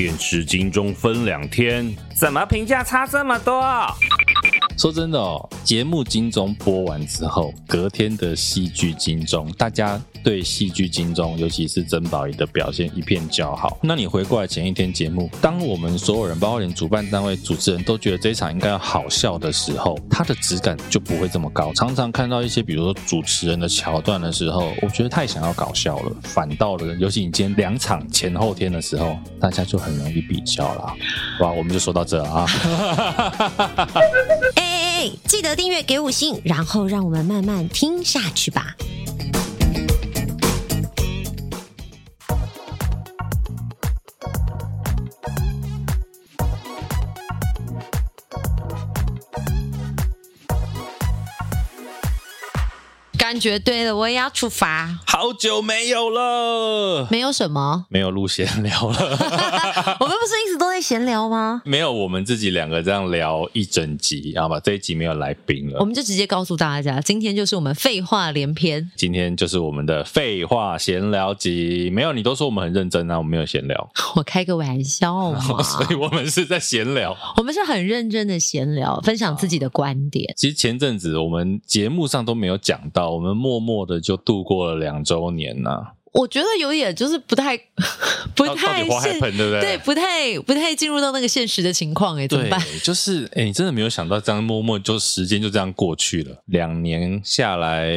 电视金钟分两天，怎么评价差这么多？说真的哦，节目金钟播完之后，隔天的戏剧金钟，大家对戏剧金钟，尤其是曾宝仪的表现一片叫好。那你回过来前一天节目，当我们所有人，包括连主办单位、主持人都觉得这一场应该要好笑的时候，它的质感就不会这么高。常常看到一些，比如说主持人的桥段的时候，我觉得太想要搞笑了，反倒了。尤其你今天两场前后天的时候，大家就很容易比较了。哇，我们就说到这啊。记得订阅给五星，然后让我们慢慢听下去吧。感觉对了，我也要出发。好久没有了，没有什么，没有录闲聊了。我们不是一直都在闲聊吗？没有，我们自己两个这样聊一整集，好吧？这一集没有来宾了，我们就直接告诉大家，今天就是我们废话连篇。今天就是我们的废话闲聊集。没有，你都说我们很认真啊，我们没有闲聊。我开个玩笑嘛，所以我们是在闲聊。我们是很认真的闲聊，分享自己的观点。其实前阵子我们节目上都没有讲到。我们默默的就度过了两周年呐、我觉得有点就是不太不太现，对不对？对，不太不太进入到那个现实的情况，哎，怎么办？就是哎，你真的没有想到这样默默就时间就这样过去了，两年下来，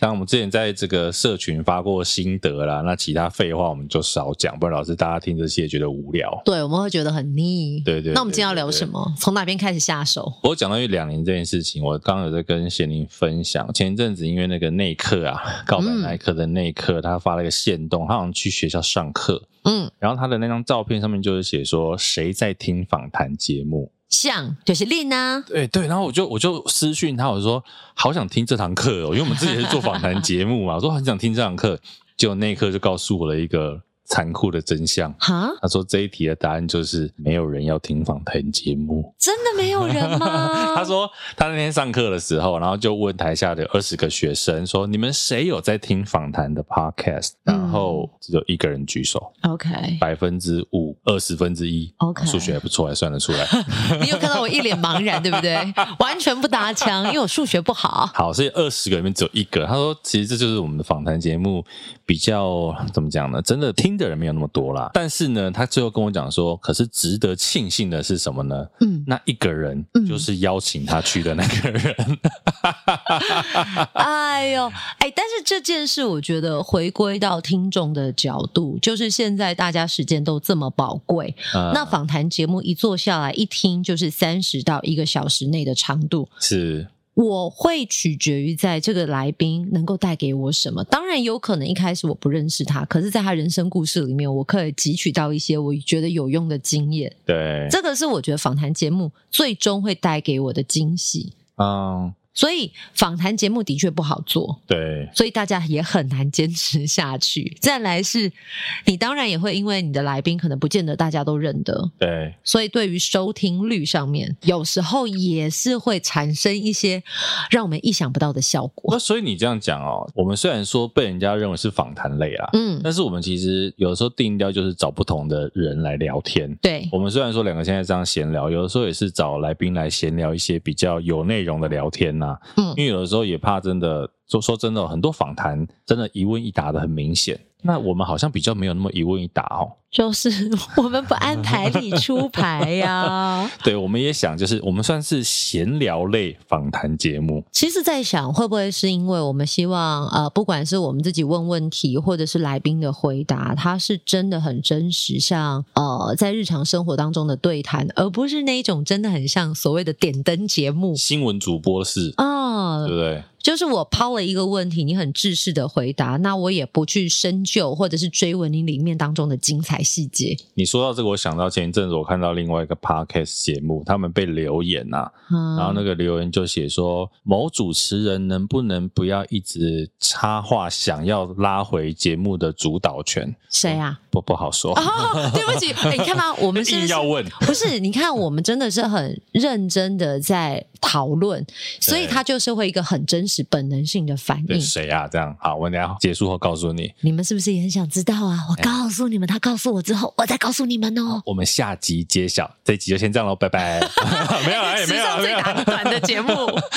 当我们之前在这个社群发过心得啦，那其他废话我们就少讲，不然老师大家听这些觉得无聊。对，我们会觉得很腻。对对，对。那我们今天要聊什么？从哪边开始下手？我讲到一两年这件事情，我刚刚有在跟贤玲分享，前一阵子因为那个内克啊，告白那一刻的内克，他发了一个线动，他好像去学校上课，嗯，然后他的那张照片上面就是写说谁在听访谈节目，像就是令啊，对对，然后我就我就私讯他，我说好想听这堂课哦，因为我们自己是做访谈节目嘛，我说很想听这堂课，结果那一刻就告诉我了一个。残酷的真相哈，他说这一题的答案就是没有人要听访谈节目，真的没有人吗？他说他那天上课的时候，然后就问台下的二十个学生说：“你们谁有在听访谈的 podcast？” 然后只有一个人举手。OK，百分之五，二十分之一。OK，数学还不错，还算得出来。你有看到我一脸茫然，对不对？完全不搭腔，因为我数学不好。好，所以二十个里面只有一个。他说：“其实这就是我们的访谈节目比较怎么讲呢？真的听。”的人没有那么多啦，但是呢，他最后跟我讲说，可是值得庆幸的是什么呢？嗯，那一个人就是邀请他去的那个人。嗯、哎呦，哎，但是这件事，我觉得回归到听众的角度，就是现在大家时间都这么宝贵，嗯、那访谈节目一坐下来一听，就是三十到一个小时内的长度，是。我会取决于在这个来宾能够带给我什么。当然有可能一开始我不认识他，可是在他人生故事里面，我可以汲取到一些我觉得有用的经验。对，这个是我觉得访谈节目最终会带给我的惊喜。嗯。所以访谈节目的确不好做，对，所以大家也很难坚持下去。再来是，你当然也会因为你的来宾可能不见得大家都认得，对，所以对于收听率上面，有时候也是会产生一些让我们意想不到的效果。那所以你这样讲哦，我们虽然说被人家认为是访谈类啊，嗯，但是我们其实有的时候定调就是找不同的人来聊天。对，我们虽然说两个现在这样闲聊，有的时候也是找来宾来闲聊一些比较有内容的聊天呐、啊。嗯，因为有的时候也怕真的，说说真的，很多访谈真的一问一答的很明显。那我们好像比较没有那么一问一答哦，就是 我们不按牌理出牌呀、啊。对，我们也想，就是我们算是闲聊类访谈节目。其实，在想会不会是因为我们希望，呃，不管是我们自己问问题，或者是来宾的回答，它是真的很真实，像呃，在日常生活当中的对谈，而不是那一种真的很像所谓的点灯节目、新闻主播式啊，哦、对不对？就是我抛了一个问题，你很制式的回答，那我也不去深究或者是追问你里面当中的精彩细节。你说到这个，我想到前一阵子我看到另外一个 podcast 节目，他们被留言呐、啊，嗯、然后那个留言就写说，某主持人能不能不要一直插话，想要拉回节目的主导权？谁啊？不 不好说。哦，对不起，你看吗？我们是，是要问，不是？你看，我们真的是很认真的在讨论，所以他就是会一个很真实。本能性的反应。谁啊？这样好，我等下结束后告诉你。你们是不是也很想知道啊？我告诉你们，他告诉我之后，我再告诉你们哦。我们下集揭晓，这一集就先这样喽，拜拜。没有了，也没有了，没有了。短的节目，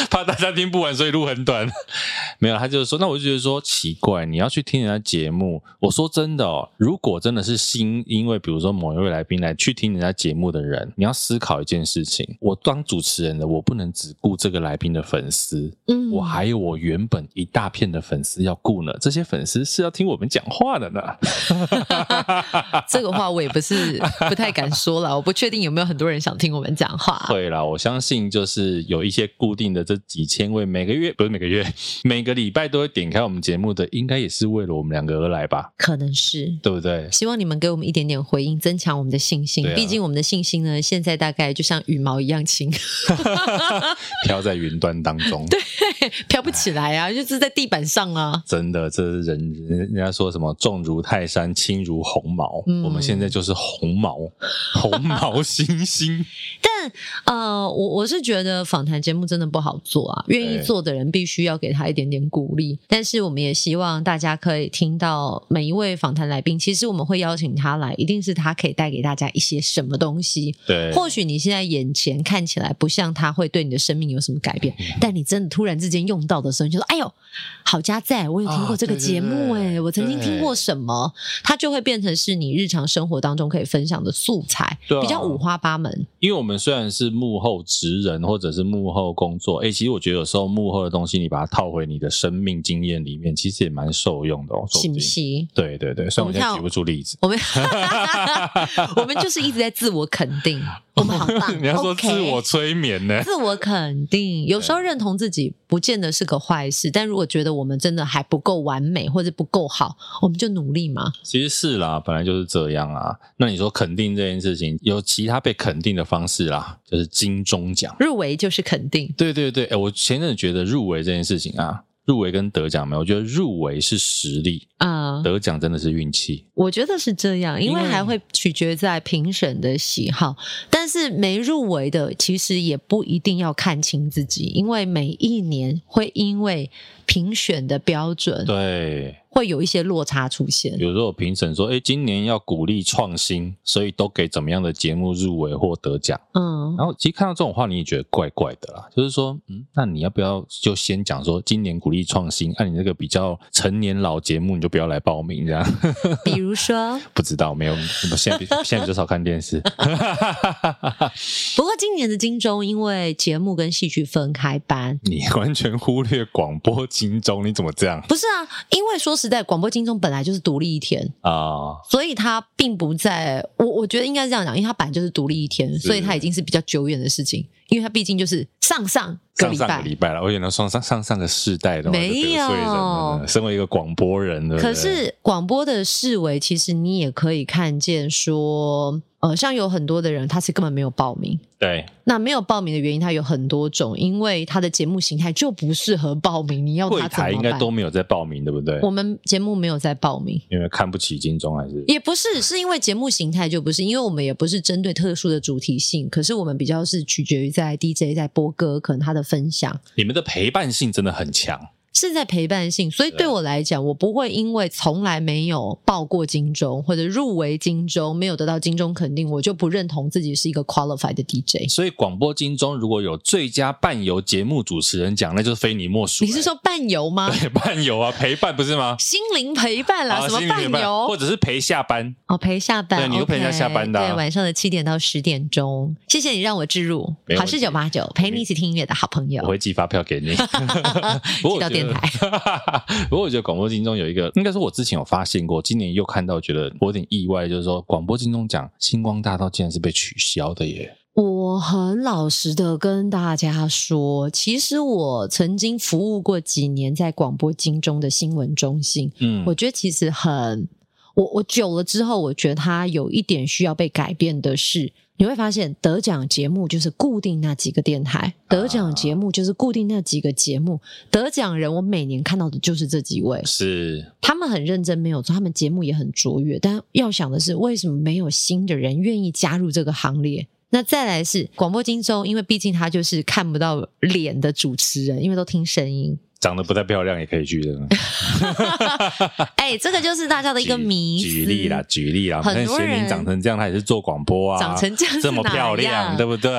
怕大家听不完，所以录很短。没有，他就是说，那我就觉得说奇怪，你要去听人家节目。我说真的哦，如果真的是新，因为比如说某一位来宾来去听人家节目的人，你要思考一件事情：我当主持人的，我不能只顾这个来宾的粉丝，嗯，我还有我原本一大片的粉丝要顾呢。这些粉丝是要听我们讲话的呢。这个话我也不是不太敢说了，我不确定有没有很多人想听我们讲话。会啦，我相信就是有一些固定的这几千位，每个月不是每个月，每个礼拜都会点开我们节目的，应该也是为了我们两个而来吧？可能是，对不对？希望你们给我们一点点回应，增强我们的信心。啊、毕竟我们的信心呢，现在大概就像羽毛一样轻，飘在云端当中。对，飘不起来啊，就是在地板上啊。真的，这是人人家说什么重如泰山，轻如鸿毛。嗯、我们现在就是鸿毛，鸿毛星星。但呃，我我是觉得访谈节目真的不好做啊，愿意做的人必须要给他一点点鼓励。但是我们也希望大家可以听到每一位访谈来宾，其实我们会邀请他来，一定是他可以带给大家一些什么东西。对，或许你现在眼前看起来不像他会对你的生命有什么改变，但你真的突然之间用到的时候，你就说：“哎呦，好家在，我有听过这个节目，哎，我曾经听过什么？”它就会变成是你日常生活当中可以分享的素材，比较五花八门。因为我们虽然是幕后职人，或者是幕后工作，哎，其实我觉得有时候幕后的东西，你把它套回你的生命经验里面，其实也蛮受用的哦。信息，对对对，虽然我现在举不出例子，我们 我们就是一直在自我肯定，我们好棒。你要说自我催眠呢？自我肯定，有时候认同自己不见得是个坏事，但如果觉得我们真的还不够完美或者不够好，我们就努力嘛。其实是啦，本来就是这样啊。那你说肯定这件事情，有其他被肯定的方式啦，就是金钟奖入围就是肯定。对对对，哎，我前阵子觉得入围这件事情啊。入围跟得奖没有，我觉得入围是实力啊，得奖真的是运气。我觉得是这样，因为还会取决在评审的喜好。但是没入围的，其实也不一定要看清自己，因为每一年会因为评选的标准，对。会有一些落差出现。比如说，有评审说：“哎，今年要鼓励创新，所以都给怎么样的节目入围或得奖？”嗯，然后其实看到这种话，你也觉得怪怪的啦。就是说，嗯，那你要不要就先讲说，今年鼓励创新，按、啊、你那个比较成年老节目，你就不要来报名这样？比如说，不知道，没有，我现在 现在比较少看电视。不过今年的金钟，因为节目跟戏剧分开颁，你完全忽略广播金钟，你怎么这样？不是啊，因为说实在，广播金钟本来就是独立一天啊，哦、所以它并不在我我觉得应该是这样讲，因为它本来就是独立一天，所以它已经是比较久远的事情，因为他毕竟就是上上个礼拜，上上个礼拜了，我觉得上上上上个世代的没有，身为一个广播人，对对可是广播的视为，其实你也可以看见说。呃，像有很多的人，他是根本没有报名。对，那没有报名的原因，他有很多种，因为他的节目形态就不适合报名。你要他怎么办？应该都没有在报名，对不对？我们节目没有在报名，因为看不起金钟，还是也不是，是因为节目形态就不是，因为我们也不是针对特殊的主题性，可是我们比较是取决于在 DJ 在播歌，可能他的分享，你们的陪伴性真的很强。是在陪伴性，所以对我来讲，我不会因为从来没有报过金钟或者入围金钟，没有得到金钟肯定，我就不认同自己是一个 qualified 的 DJ。所以广播金钟如果有最佳伴游节目主持人奖，那就是非你莫属。你是说伴游吗？对，伴游啊，陪伴不是吗？心灵陪伴啦，什么伴游？或者是陪下班？哦，陪下班，对，你都陪人家下班的。对，晚上的七点到十点钟。谢谢你让我置入好事九八九，陪你一起听音乐的好朋友。我会寄发票给你，寄到电台。不过我觉得广播金钟有一个，应该说我之前有发现过，今年又看到，觉得我有点意外，就是说广播金钟奖星光大道竟然是被取消的耶！我很老实的跟大家说，其实我曾经服务过几年在广播金钟的新闻中心，嗯，我觉得其实很，我我久了之后，我觉得它有一点需要被改变的是。你会发现得奖节目就是固定那几个电台，得奖节目就是固定那几个节目，得奖人我每年看到的就是这几位，是他们很认真，没有错，他们节目也很卓越，但要想的是为什么没有新的人愿意加入这个行列？那再来是广播金钟，因为毕竟他就是看不到脸的主持人，因为都听声音。长得不太漂亮也可以去的。哎、欸，这个就是大家的一个迷思。举例啦，举例啦，很多人长成这样，他也是做广播啊，长成这样，这么漂亮，对不对？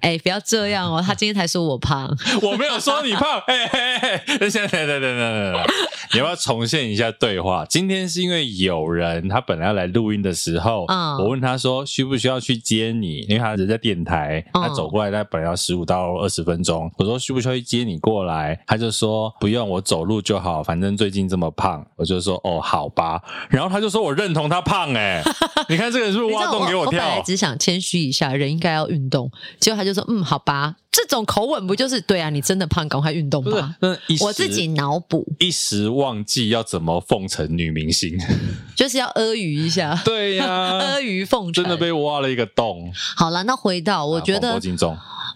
哎、欸，不要这样哦，他今天才说我胖，我没有说你胖。哎哎哎，等等等等等等，你要不要重现一下对话？今天是因为有人他本来要来录音的时候，嗯，我问他说需不需要去接你，因为他人在电台，他走过来，他本来要十五到二十分钟，我说需不需要去接你过来？他就说不用，我走路就好，反正最近这么胖，我就说哦，好吧。然后他就说我认同他胖，哎，你看这个是不是挖洞给我跳？我本来只想谦虚一下，人应该要运动，结果他就说嗯，好吧。这种口吻不就是对啊？你真的胖，赶快运动吧。我自己脑补，一时忘记要怎么奉承女明星，就是要阿谀一下。对呀、啊，阿谀奉承，真的被挖了一个洞。好了，那回到我觉得，广播金，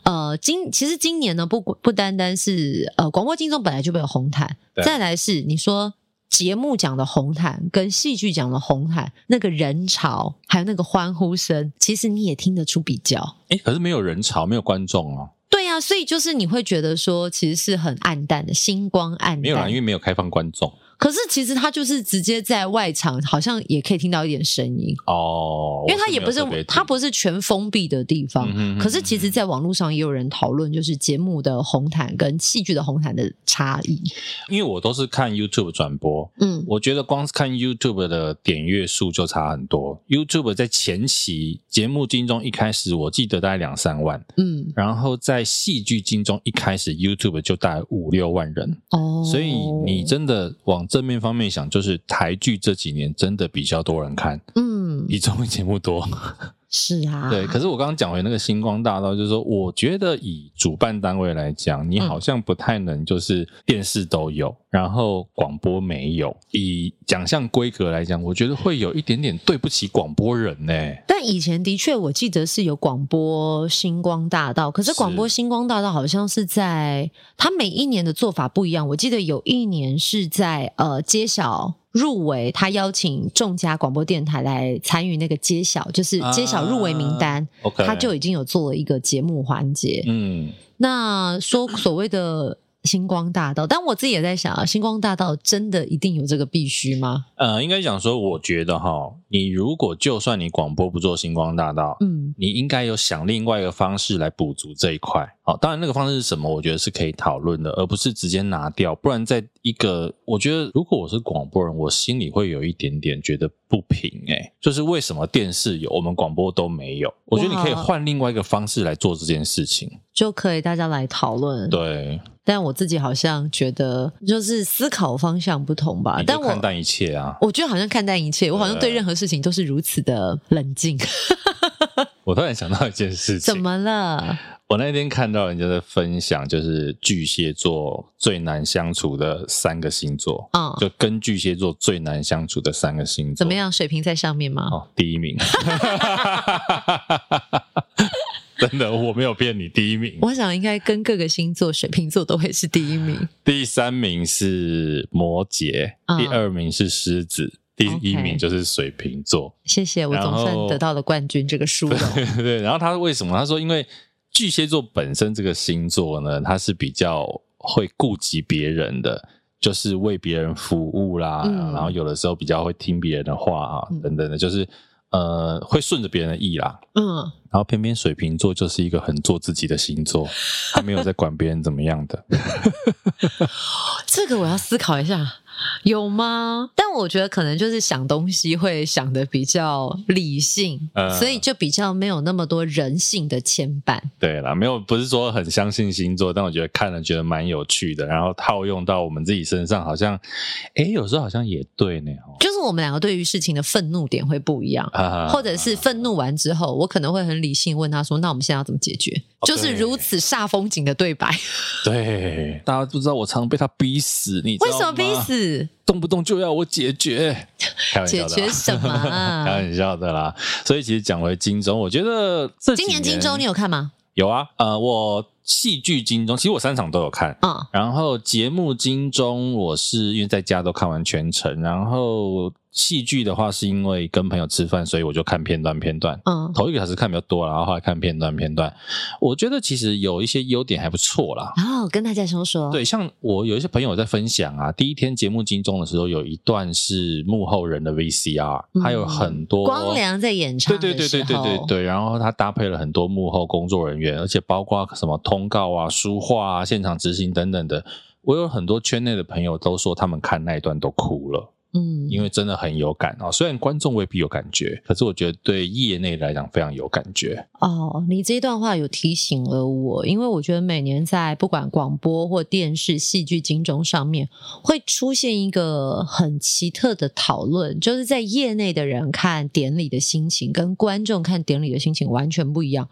呃，今其实今年呢，不不单单是呃，广播金钟本来就没有红毯，再来是你说。节目讲的红毯跟戏剧讲的红毯，那个人潮还有那个欢呼声，其实你也听得出比较。哎，可是没有人潮，没有观众哦。对呀、啊，所以就是你会觉得说，其实是很暗淡的，星光暗淡。没有啦，因为没有开放观众。可是其实他就是直接在外场，好像也可以听到一点声音哦。因为他也不是，是他不是全封闭的地方。可是其实，在网络上也有人讨论，就是节目的红毯跟戏剧的红毯的差异。因为我都是看 YouTube 转播，嗯，我觉得光是看 YouTube 的点阅数就差很多。YouTube 在前期节目金钟一开始，我记得大概两三万，嗯，然后在戏剧金钟一开始，YouTube 就大概五六万人哦。所以你真的往正面方面想，就是台剧这几年真的比较多人看，嗯，比综艺节目多。是啊，对。可是我刚刚讲回那个星光大道，就是说，我觉得以主办单位来讲，你好像不太能就是电视都有，然后广播没有。以奖项规格来讲，我觉得会有一点点对不起广播人呢。但以前的确，我记得是有广播星光大道，可是广播星光大道好像是在它每一年的做法不一样。我记得有一年是在呃揭晓。入围，他邀请众家广播电台来参与那个揭晓，就是揭晓入围名单，他就已经有做了一个节目环节。嗯，那说所谓的。星光大道，但我自己也在想啊，星光大道真的一定有这个必须吗？呃，应该讲说，我觉得哈，你如果就算你广播不做星光大道，嗯，你应该有想另外一个方式来补足这一块。好，当然那个方式是什么，我觉得是可以讨论的，而不是直接拿掉。不然，在一个，我觉得如果我是广播人，我心里会有一点点觉得不平诶，就是为什么电视有，我们广播都没有？我觉得你可以换另外一个方式来做这件事情，就可以大家来讨论。对。但我自己好像觉得，就是思考方向不同吧。但我看淡一切啊，我觉得好像看淡一切，我好像对任何事情都是如此的冷静。我突然想到一件事情，怎么了？我那天看到人家在分享，就是巨蟹座最难相处的三个星座，嗯，就跟巨蟹座最难相处的三个星座，怎么样？水瓶在上面吗？哦，第一名。真的，我没有骗你，第一名。我想应该跟各个星座，水瓶座都会是第一名。第三名是摩羯，嗯、第二名是狮子，第一名就是水瓶座。谢谢，我总算得到了冠军这个殊荣。对，对，对，然后他为什么？他说，因为巨蟹座本身这个星座呢，他是比较会顾及别人的，就是为别人服务啦，嗯、然后有的时候比较会听别人的话啊，嗯、等等的，就是。呃，会顺着别人的意啦，嗯，然后偏偏水瓶座就是一个很做自己的星座，他没有在管别人怎么样的。这个我要思考一下。有吗？但我觉得可能就是想东西会想的比较理性，呃、所以就比较没有那么多人性的牵绊。对啦，没有，不是说很相信星座，但我觉得看了觉得蛮有趣的，然后套用到我们自己身上，好像，哎，有时候好像也对呢。就是我们两个对于事情的愤怒点会不一样，啊、或者是愤怒完之后，我可能会很理性问他说：“那我们现在要怎么解决？”就是如此煞风景的对白。对，大家不知道我常被他逼死，你知道吗？为什么逼死？动不动就要我解决，开玩笑的，解决什么 啊？开玩笑的啦。所以其实讲回金钟，我觉得这今年金钟你有看吗？有啊，呃，我戏剧金钟，其实我三场都有看。嗯，然后节目金钟，我是因为在家都看完全程，然后。戏剧的话，是因为跟朋友吃饭，所以我就看片段片段。嗯，头一个小时看比较多，然后后来看片段片段。我觉得其实有一些优点还不错啦。哦，跟大家说说。对，像我有一些朋友在分享啊，第一天节目金钟的时候，有一段是幕后人的 VCR，还有很多光良在演唱。对对对对对对对。然后他搭配了很多幕后工作人员，而且包括什么通告啊、书画啊、现场执行等等的。我有很多圈内的朋友都说，他们看那一段都哭了。嗯，因为真的很有感啊。虽然观众未必有感觉，可是我觉得对业内来讲非常有感觉。哦，你这段话有提醒了我，因为我觉得每年在不管广播或电视、戏剧、金钟上面，会出现一个很奇特的讨论，就是在业内的人看典礼的心情，跟观众看典礼的心情完全不一样。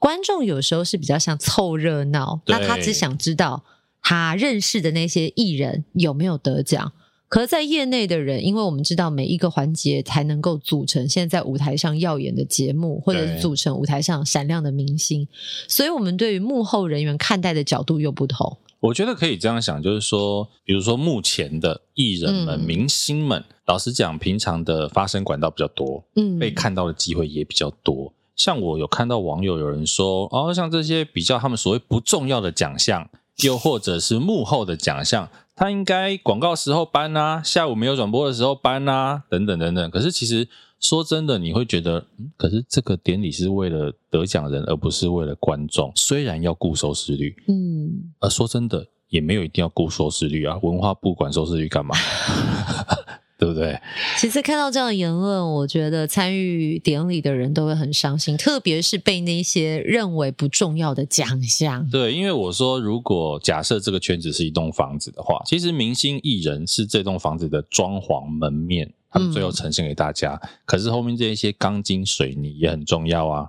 观众有时候是比较像凑热闹，那他只想知道他认识的那些艺人有没有得奖。可是，在业内的人，因为我们知道每一个环节才能够组成现在在舞台上耀眼的节目，或者是组成舞台上闪亮的明星，所以我们对于幕后人员看待的角度又不同。我觉得可以这样想，就是说，比如说目前的艺人们、嗯、明星们，老实讲，平常的发声管道比较多，嗯，被看到的机会也比较多。像我有看到网友有人说，哦，像这些比较他们所谓不重要的奖项，又或者是幕后的奖项。他应该广告时候搬啊，下午没有转播的时候搬啊，等等等等。可是其实说真的，你会觉得，嗯，可是这个典礼是为了得奖人，而不是为了观众。虽然要顾收视率，嗯，而说真的，也没有一定要顾收视率啊。文化部管收视率干嘛？对不对？其实看到这样的言论，我觉得参与典礼的人都会很伤心，特别是被那些认为不重要的奖项。对，因为我说，如果假设这个圈子是一栋房子的话，其实明星艺人是这栋房子的装潢门面，他们最后呈现给大家。嗯、可是后面这一些钢筋水泥也很重要啊。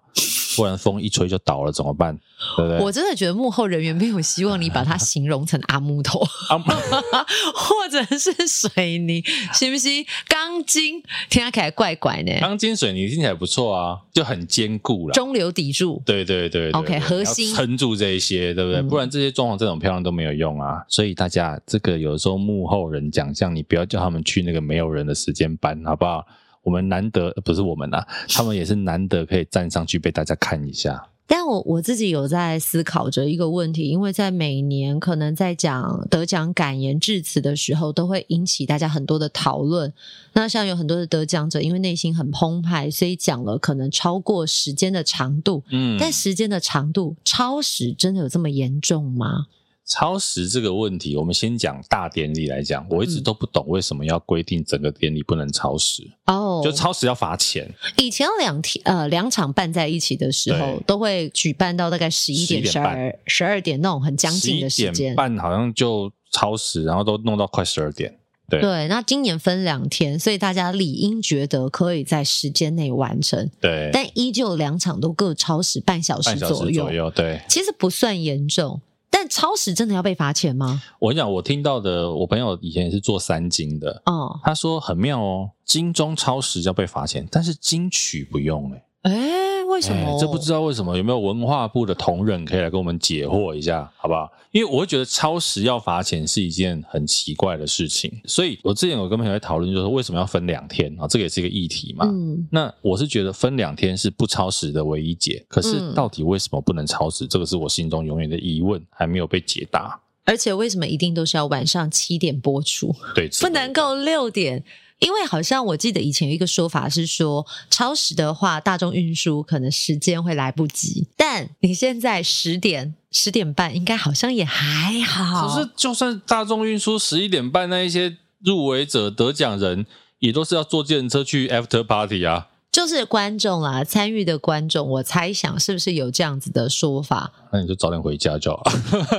不然风一吹就倒了怎么办？对不对？我真的觉得幕后人员没有希望你把它形容成阿木头，或者是水泥，行不行？钢筋听起来怪怪的。钢筋水泥听起来不错啊，就很坚固了，中流砥柱。对对对，对，OK，核心撑住这一些，对不对？嗯、不然这些装潢这种漂亮都没有用啊。所以大家这个有时候幕后人奖项，你不要叫他们去那个没有人的时间班，好不好？我们难得不是我们呐，他们也是难得可以站上去被大家看一下。但我我自己有在思考着一个问题，因为在每年可能在讲得奖感言致辞的时候，都会引起大家很多的讨论。那像有很多的得奖者，因为内心很澎湃，所以讲了可能超过时间的长度。嗯，但时间的长度超时，真的有这么严重吗？超时这个问题，我们先讲大典礼来讲。我一直都不懂为什么要规定整个典礼不能超时哦，就超时要罚钱。以前两天呃两场办在一起的时候，都会举办到大概十一点、十二、十二点那种很将近的时间。办好像就超时，然后都弄到快十二点。对对，那今年分两天，所以大家理应觉得可以在时间内完成。对，但依旧两场都各超时半小时左右。左右对，其实不算严重。但超时真的要被罚钱吗？我跟你讲，我听到的，我朋友以前也是做三金的，哦，他说很妙哦，金钟超时要被罚钱，但是金曲不用哎、欸，哎、欸。为什么？这不知道为什么？有没有文化部的同仁可以来跟我们解惑一下，好不好？因为我会觉得超时要罚钱是一件很奇怪的事情，所以我之前有跟朋友在讨论，就是为什么要分两天啊？这个也是一个议题嘛。嗯，那我是觉得分两天是不超时的唯一解，可是到底为什么不能超时？这个是我心中永远的疑问，还没有被解答。而且为什么一定都是要晚上七点播出？对，不能够六点。因为好像我记得以前有一个说法是说，超时的话，大众运输可能时间会来不及。但你现在十点、十点半，应该好像也还好。可是，就算大众运输十一点半，那一些入围者、得奖人，也都是要坐计程车去 after party 啊。就是观众啦，参与的观众，我猜想是不是有这样子的说法？那你就早点回家就好。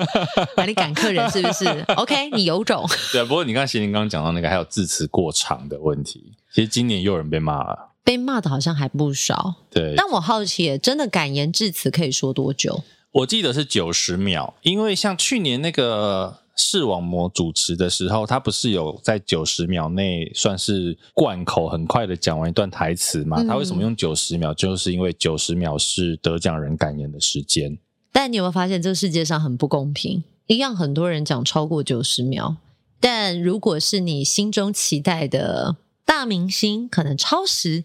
把你赶客人是不是？OK，你有种。对啊，不过你刚才贤玲刚刚讲到那个还有致词过长的问题，其实今年又有人被骂了，被骂的好像还不少。对，但我好奇，真的感言致辞可以说多久？我记得是九十秒，因为像去年那个。视网膜主持的时候，他不是有在九十秒内算是贯口很快的讲完一段台词嘛？他为什么用九十秒？就是因为九十秒是得奖人感言的时间。但你有没有发现这个世界上很不公平？一样很多人讲超过九十秒，但如果是你心中期待的大明星可能超时，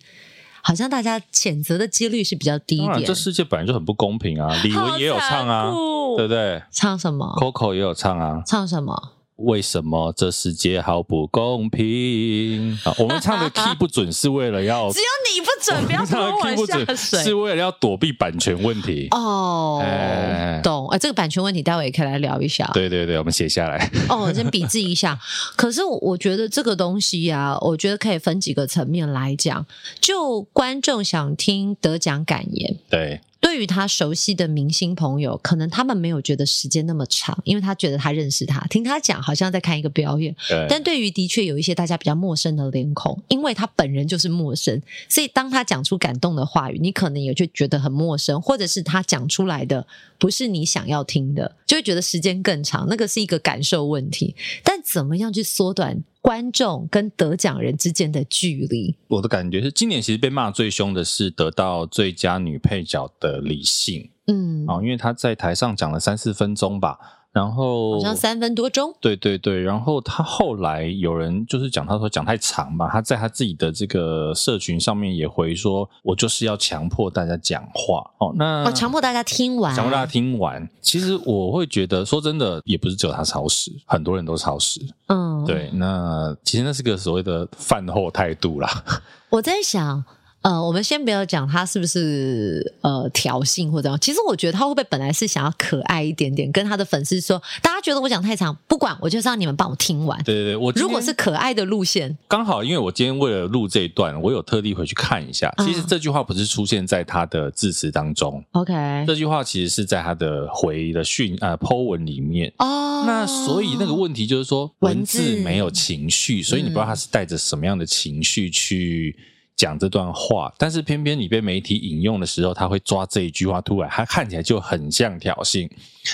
好像大家谴责的几率是比较低一点。这世界本来就很不公平啊！李玟也有唱啊，对不对？唱什么？Coco 也有唱啊，唱什么？为什么这世界好不公平？啊，我们唱的 key 不准是为了要 只有你不准，不要拖我下水，是为了要躲避版权问题哦。哎、懂哎，这个版权问题待会也可以来聊一下。对对对，我们写下来。哦，我先笔记一下。可是我觉得这个东西啊，我觉得可以分几个层面来讲。就观众想听得奖感言，对。对于他熟悉的明星朋友，可能他们没有觉得时间那么长，因为他觉得他认识他，听他讲好像在看一个表演。对。但对于的确有一些大家比较陌生的脸孔，因为他本人就是陌生，所以当他讲出感动的话语，你可能也就觉得很陌生，或者是他讲出来的不是你想要听的，就会觉得时间更长。那个是一个感受问题。但怎么样去缩短？观众跟得奖人之间的距离，我的感觉是，今年其实被骂最凶的是得到最佳女配角的李信，嗯，啊，因为她在台上讲了三四分钟吧。然后好像三分多钟，对对对。然后他后来有人就是讲，他说讲太长吧。他在他自己的这个社群上面也回说，我就是要强迫大家讲话哦。那我强迫大家听完，强迫大家听完。其实我会觉得，说真的，也不是只有他超时，很多人都超时。嗯，对。那其实那是个所谓的饭后态度啦。我在想。呃，我们先不要讲他是不是呃挑衅或者。其实我觉得他会不会本来是想要可爱一点点，跟他的粉丝说，大家觉得我讲太长，不管，我就是让你们帮我听完。对对对，我如果是可爱的路线，刚好因为我今天为了录这一段，我有特地回去看一下。其实这句话不是出现在他的致辞当中，OK，这句话其实是在他的回的讯呃 po 文里面。哦，那所以那个问题就是说文字没有情绪，所以你不知道他是带着什么样的情绪去。讲这段话，但是偏偏你被媒体引用的时候，他会抓这一句话突然，他看起来就很像挑衅。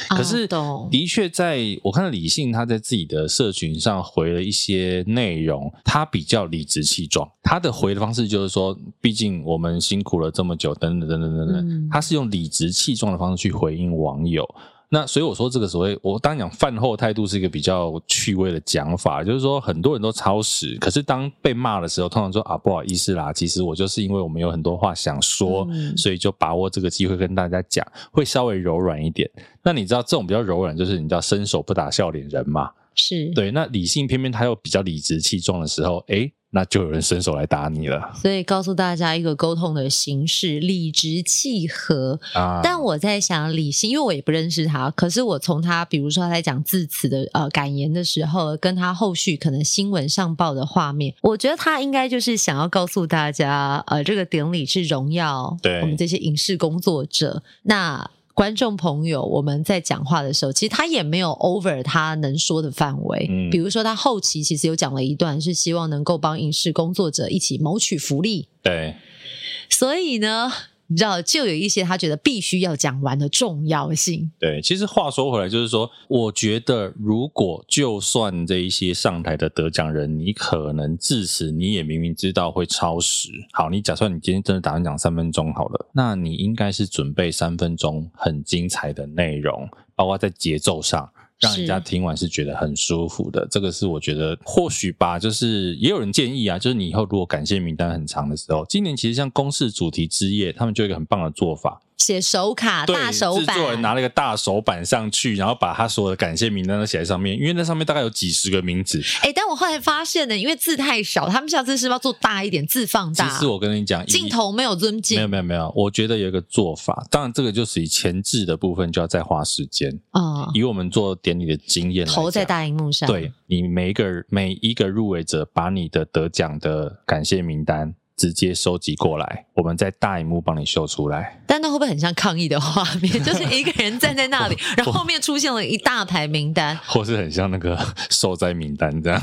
可是的确，在我看到李信他在自己的社群上回了一些内容，他比较理直气壮。他的回的方式就是说，毕竟我们辛苦了这么久，等等等等等等，他是用理直气壮的方式去回应网友。那所以我说这个所谓，我当然讲饭后态度是一个比较趣味的讲法，就是说很多人都超时，可是当被骂的时候，通常说啊不好意思啦，其实我就是因为我们有很多话想说，嗯、所以就把握这个机会跟大家讲，会稍微柔软一点。那你知道这种比较柔软，就是你知道伸手不打笑脸人嘛？是对。那理性偏偏他又比较理直气壮的时候，诶那就有人伸手来打你了。所以告诉大家一个沟通的形式：理直气和。啊，但我在想理性，因为我也不认识他，可是我从他，比如说他在讲致辞的呃感言的时候，跟他后续可能新闻上报的画面，我觉得他应该就是想要告诉大家，呃，这个典礼是荣耀我们这些影视工作者。那观众朋友，我们在讲话的时候，其实他也没有 over 他能说的范围。嗯，比如说他后期其实有讲了一段，是希望能够帮影视工作者一起谋取福利。对，所以呢。你知道，就有一些他觉得必须要讲完的重要性。对，其实话说回来，就是说，我觉得如果就算这一些上台的得奖人，你可能致辞你也明明知道会超时。好，你假设你今天真的打算讲三分钟好了，那你应该是准备三分钟很精彩的内容，包括在节奏上。让人家听完是觉得很舒服的，这个是我觉得或许吧，就是也有人建议啊，就是你以后如果感谢名单很长的时候，今年其实像公式主题之夜，他们就有一个很棒的做法。写手卡，大手板，制作人拿了一个大手板上去，然后把他所有的感谢名单都写在上面，因为那上面大概有几十个名字。哎、欸，但我后来发现呢，因为字太小，他们下次是不是要做大一点，字放大。其实我跟你讲，镜头没有尊敬，没有没有没有，我觉得有一个做法，当然这个就属于前置的部分，就要再花时间啊、嗯。以我们做典礼的经验，投在大荧幕上，对你每一个每一个入围者，把你的得奖的感谢名单。直接收集过来，我们在大荧幕帮你秀出来。但那会不会很像抗议的画面？就是一个人站在那里，然后后面出现了一大排名单，或是很像那个 受灾名单这样。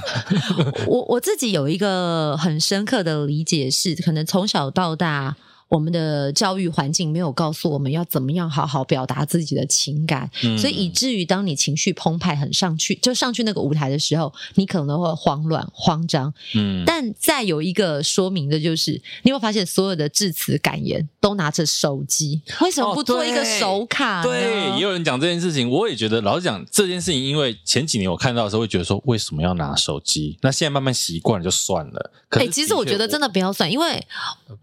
我我自己有一个很深刻的理解是，可能从小到大。我们的教育环境没有告诉我们要怎么样好好表达自己的情感，嗯、所以以至于当你情绪澎湃很上去，就上去那个舞台的时候，你可能会慌乱、慌张。嗯，但再有一个说明的就是，你有没有发现所有的致辞感言都拿着手机？为什么不做一个手卡？哦、对，对，也有人讲这件事情，我也觉得老实讲这件事情，因为前几年我看到的时候会觉得说，为什么要拿手机？那现在慢慢习惯了就算了。哎、欸，其实我觉得真的不要算，因为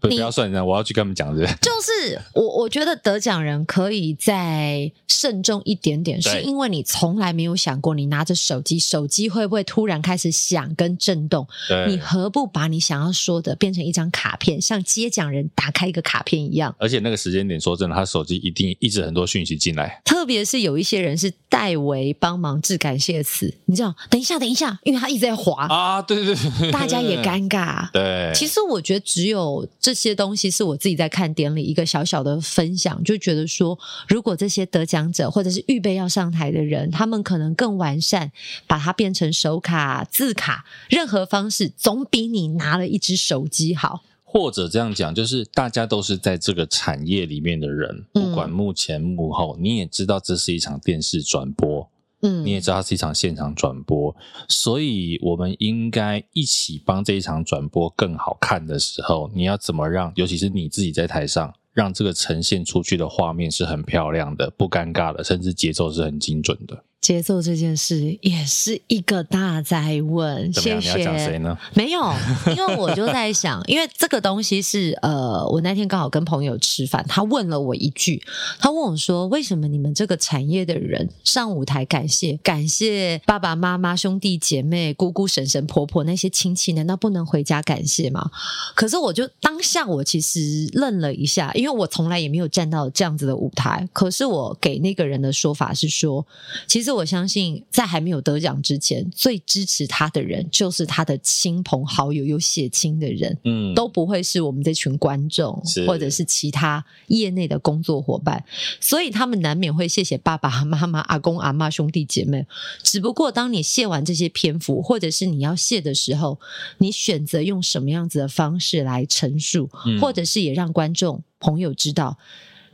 不不要算，我要去。跟他们讲的，就是我，我觉得得奖人可以再慎重一点点，是因为你从来没有想过，你拿着手机，手机会不会突然开始响跟震动？你何不把你想要说的变成一张卡片，像接奖人打开一个卡片一样？而且那个时间点，说真的，他手机一定一直很多讯息进来，特别是有一些人是代为帮忙致感谢词，你知道？等一下，等一下，因为他一直在滑啊，对对对，大家也尴尬。对，其实我觉得只有这些东西是我。自己在看典礼，一个小小的分享，就觉得说，如果这些得奖者或者是预备要上台的人，他们可能更完善，把它变成手卡、字卡，任何方式总比你拿了一只手机好。或者这样讲，就是大家都是在这个产业里面的人，不管幕前幕后，嗯、你也知道这是一场电视转播。嗯，你也知道它是一场现场转播，所以我们应该一起帮这一场转播更好看的时候，你要怎么让，尤其是你自己在台上，让这个呈现出去的画面是很漂亮的，不尴尬的，甚至节奏是很精准的。节奏这件事也是一个大灾问，谢谢。谁呢？没有，因为我就在想，因为这个东西是呃，我那天刚好跟朋友吃饭，他问了我一句，他问我说：“为什么你们这个产业的人上舞台感谢感谢爸爸妈妈、兄弟姐妹、姑姑、婶婶、婆婆那些亲戚，难道不能回家感谢吗？”可是我就当下我其实愣了一下，因为我从来也没有站到这样子的舞台。可是我给那个人的说法是说，其实。我相信，在还没有得奖之前，最支持他的人就是他的亲朋好友，有血亲的人，嗯，都不会是我们这群观众，或者是其他业内的工作伙伴，所以他们难免会谢谢爸爸妈妈、阿公阿嬷、兄弟姐妹。只不过，当你谢完这些篇幅，或者是你要谢的时候，你选择用什么样子的方式来陈述，或者是也让观众朋友知道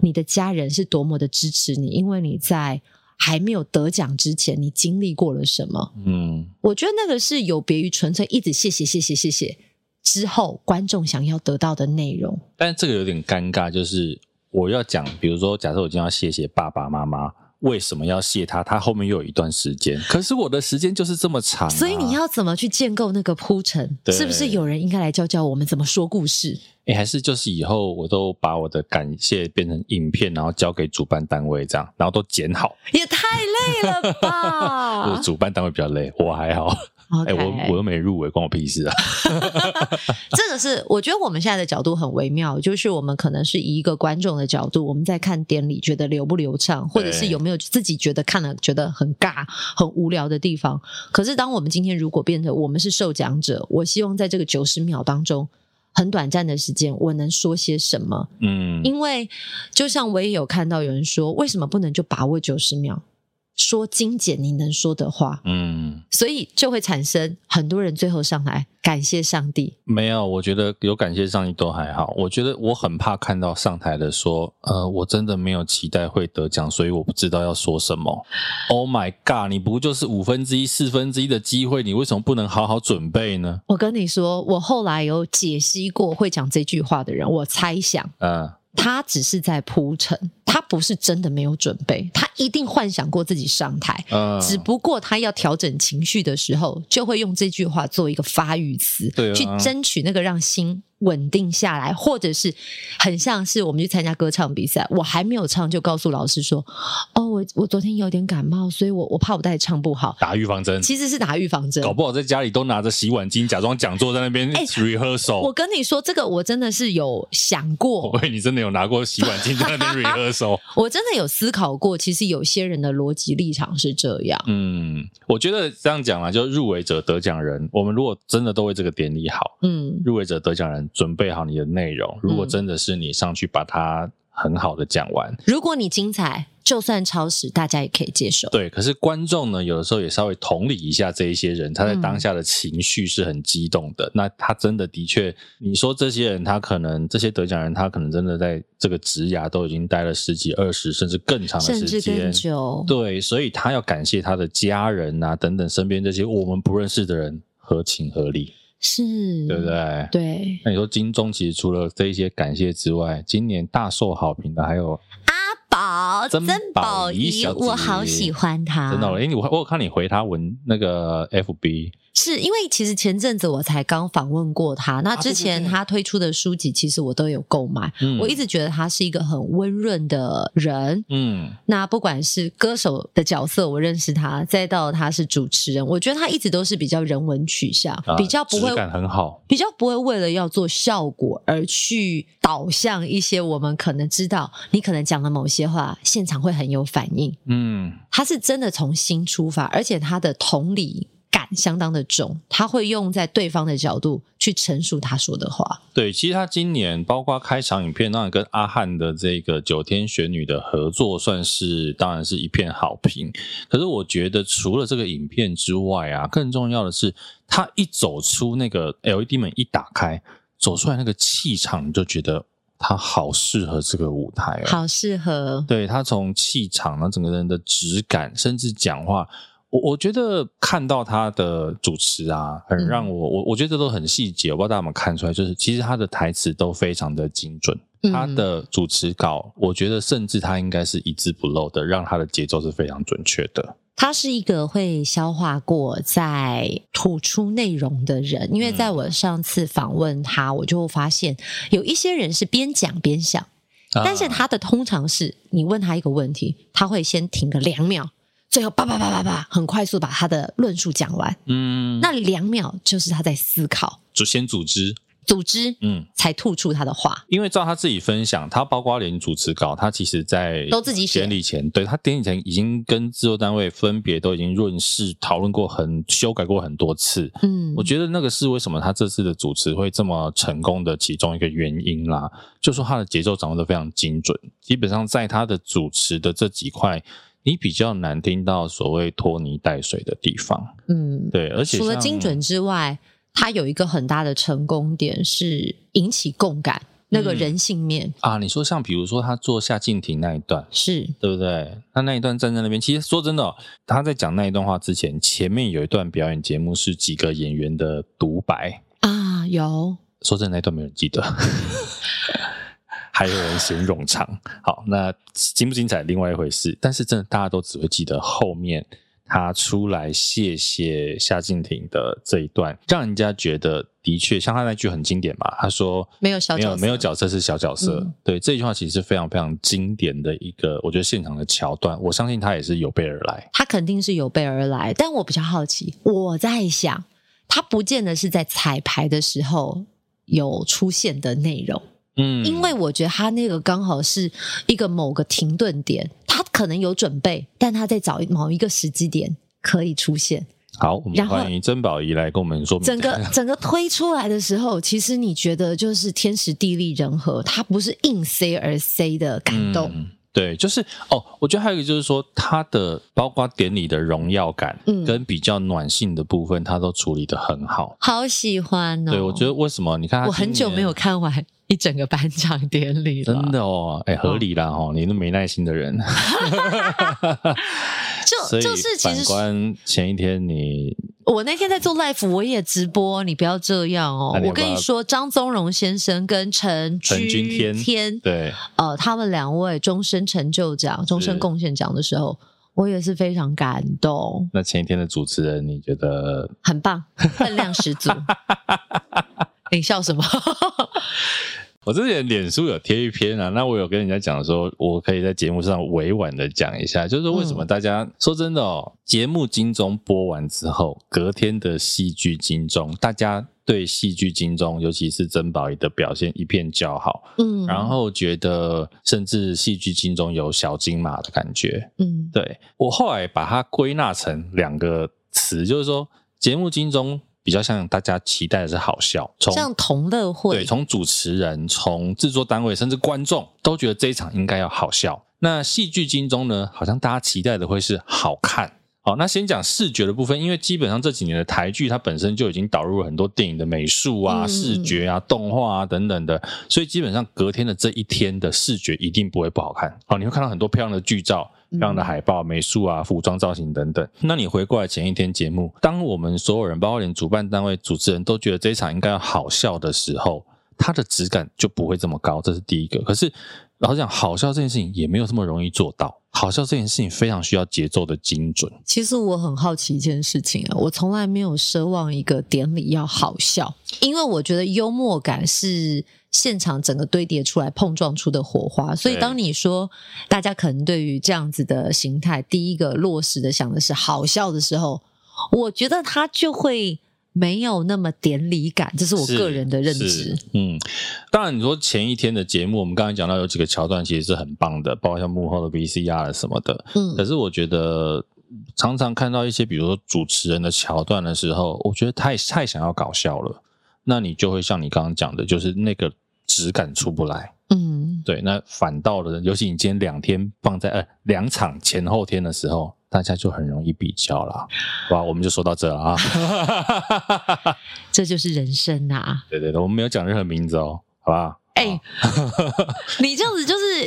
你的家人是多么的支持你，因为你在。还没有得奖之前，你经历过了什么？嗯，我觉得那个是有别于纯粹一直谢谢谢谢谢谢之后观众想要得到的内容。但这个有点尴尬，就是我要讲，比如说，假设我今天要谢谢爸爸妈妈。为什么要谢他？他后面又有一段时间，可是我的时间就是这么长，啊，所以你要怎么去建构那个铺陈？是不是有人应该来教教我们怎么说故事？诶，还是就是以后我都把我的感谢变成影片，然后交给主办单位这样，然后都剪好，也太累了吧？主办单位比较累，我还好。哎我我又没入围，关我屁事啊！这个是我觉得我们现在的角度很微妙，就是我们可能是以一个观众的角度，我们在看典礼，觉得流不流畅，或者是有没有自己觉得看了觉得很尬、很无聊的地方。可是，当我们今天如果变成我们是受奖者，我希望在这个九十秒当中，很短暂的时间，我能说些什么？嗯，因为就像我也有看到有人说，为什么不能就把握九十秒？说精简你能说的话，嗯，所以就会产生很多人最后上来感谢上帝。没有，我觉得有感谢上帝都还好。我觉得我很怕看到上台的说，呃，我真的没有期待会得奖，所以我不知道要说什么。Oh my god！你不就是五分之一、四分之一的机会，你为什么不能好好准备呢？我跟你说，我后来有解析过会讲这句话的人，我猜想，嗯，他只是在铺陈。他不是真的没有准备，他一定幻想过自己上台，嗯、只不过他要调整情绪的时候，就会用这句话做一个发语词，对啊、去争取那个让心稳定下来，或者是很像是我们去参加歌唱比赛，我还没有唱就告诉老师说：“哦，我我昨天有点感冒，所以我我怕我唱不好。”打预防针，其实是打预防针，搞不好在家里都拿着洗碗巾，假装讲座在那边 rehearsal。我跟你说，这个我真的是有想过。我以为你真的有拿过洗碗巾在那边 rehearsal。我真的有思考过，其实有些人的逻辑立场是这样。嗯，我觉得这样讲啊，就入围者、得奖人，我们如果真的都为这个典礼好，嗯，入围者、得奖人准备好你的内容，如果真的是你上去把它很好的讲完，如果你精彩。就算超时，大家也可以接受。对，可是观众呢，有的时候也稍微同理一下这一些人，他在当下的情绪是很激动的。嗯、那他真的的确，你说这些人，他可能这些得奖人，他可能真的在这个职涯都已经待了十几、二十，甚至更长的时间。对，所以他要感谢他的家人啊，等等身边这些我们不认识的人，合情合理。是，对不对？对。那你说金钟其实除了这一些感谢之外，今年大受好评的还有阿宝曾宝仪，我好喜欢他。真的，哎，我我有看你回他文那个 FB。是因为其实前阵子我才刚访问过他，那之前他推出的书籍其实我都有购买。嗯，我一直觉得他是一个很温润的人。嗯，那不管是歌手的角色，我认识他，再到他是主持人，我觉得他一直都是比较人文取向，啊、比较不会，质感很好，比较不会为了要做效果而去导向一些我们可能知道你可能讲的某些话，现场会很有反应。嗯，他是真的从心出发，而且他的同理。感相当的重，他会用在对方的角度去陈述他说的话。对，其实他今年包括开场影片，当然跟阿汉的这个九天玄女的合作，算是当然是一片好评。可是我觉得除了这个影片之外啊，更重要的是他一走出那个 LED 门一打开，走出来那个气场，你就觉得他好适合这个舞台哦，好适合。对，他从气场，然后整个人的质感，甚至讲话。我我觉得看到他的主持啊，很让我我我觉得都很细节，我不知道大家有没有看出来，就是其实他的台词都非常的精准，他的主持稿，我觉得甚至他应该是一字不漏的，让他的节奏是非常准确的。他是一个会消化过再吐出内容的人，因为在我上次访问他，我就发现有一些人是边讲边想，但是他的通常是你问他一个问题，他会先停个两秒。最后，叭叭叭叭叭，很快速把他的论述讲完。嗯，那两秒就是他在思考，就先组织，组织，嗯，才吐出他的话。因为照他自己分享，他包括连主持稿，他其实在都自己写。典礼前，对他典礼前已经跟制作单位分别都已经润饰讨论过很，修改过很多次。嗯，我觉得那个是为什么他这次的主持会这么成功的其中一个原因啦。就说他的节奏掌握的非常精准，基本上在他的主持的这几块。你比较难听到所谓拖泥带水的地方，嗯，对，而且除了精准之外，它有一个很大的成功点是引起共感，那个人性面、嗯、啊。你说像比如说他做夏敬亭那一段，是对不对？他那一段站在那边，其实说真的、哦，他在讲那一段话之前，前面有一段表演节目是几个演员的独白啊，有。说真的，那一段没人记得。还有人嫌冗长，好，那精不精彩另外一回事。但是真的大家都只会记得后面他出来谢谢夏静婷的这一段，让人家觉得的确像他那句很经典嘛，他说没有小角色，没有没有角色是小角色。嗯、对，这句话其实是非常非常经典的一个，我觉得现场的桥段，我相信他也是有备而来。他肯定是有备而来，但我比较好奇，我在想，他不见得是在彩排的时候有出现的内容。嗯，因为我觉得他那个刚好是一个某个停顿点，他可能有准备，但他在找某一个时机点可以出现。好，我们欢迎曾宝仪来跟我们说明。整个 整个推出来的时候，其实你觉得就是天时地利人和，它不是硬塞而塞的感动。嗯对，就是哦，我觉得还有一个就是说，他的包括典礼的荣耀感，嗯，跟比较暖性的部分，他都处理的很好，好喜欢哦。对，我觉得为什么？你看，我很久没有看完一整个颁奖典礼了，真的哦，哎，合理啦哦，你那没耐心的人，就就是其实前一天你。我那天在做 live，我也直播，你不要这样哦。要要我跟你说，张宗荣先生跟陈君天，天对，呃，他们两位终身成就奖、终身贡献奖的时候，我也是非常感动。那前一天的主持人，你觉得很棒，分量十足。你笑什么？我之前脸书有贴一篇啊，那我有跟人家讲说，我可以在节目上委婉的讲一下，就是说为什么大家、嗯、说真的哦，节目金钟播完之后，隔天的戏剧金钟，大家对戏剧金钟，尤其是曾宝仪的表现一片叫好，嗯，然后觉得甚至戏剧金钟有小金马的感觉，嗯，对，我后来把它归纳成两个词，就是说节目金钟。比较像大家期待的是好笑，从像同乐会，对，从主持人、从制作单位，甚至观众都觉得这一场应该要好笑。那戏剧金钟呢，好像大家期待的会是好看。好，那先讲视觉的部分，因为基本上这几年的台剧，它本身就已经导入了很多电影的美术啊、嗯、视觉啊、动画啊等等的，所以基本上隔天的这一天的视觉一定不会不好看。好，你会看到很多漂亮的剧照、漂亮的海报、美术啊、服装造型等等。那你回过来前一天节目，当我们所有人，包括连主办单位、主持人都觉得这一场应该要好笑的时候，它的质感就不会这么高，这是第一个。可是。老实讲，好笑这件事情也没有这么容易做到。好笑这件事情非常需要节奏的精准。其实我很好奇一件事情啊，我从来没有奢望一个典礼要好笑，因为我觉得幽默感是现场整个堆叠出来碰撞出的火花。所以当你说大家可能对于这样子的形态，第一个落实的想的是好笑的时候，我觉得他就会。没有那么典礼感，这是我个人的认知。嗯，当然你说前一天的节目，我们刚才讲到有几个桥段其实是很棒的，包括像幕后的 VCR 什么的。嗯，可是我觉得常常看到一些，比如说主持人的桥段的时候，我觉得太太想要搞笑了，那你就会像你刚刚讲的，就是那个质感出不来。嗯，对，那反倒的，尤其你今天两天放在呃两场前后天的时候。大家就很容易比较了，哇，我们就说到这了啊，这就是人生呐、啊。对对对，我们没有讲任何名字哦，好不好？哎、欸，你这样子就是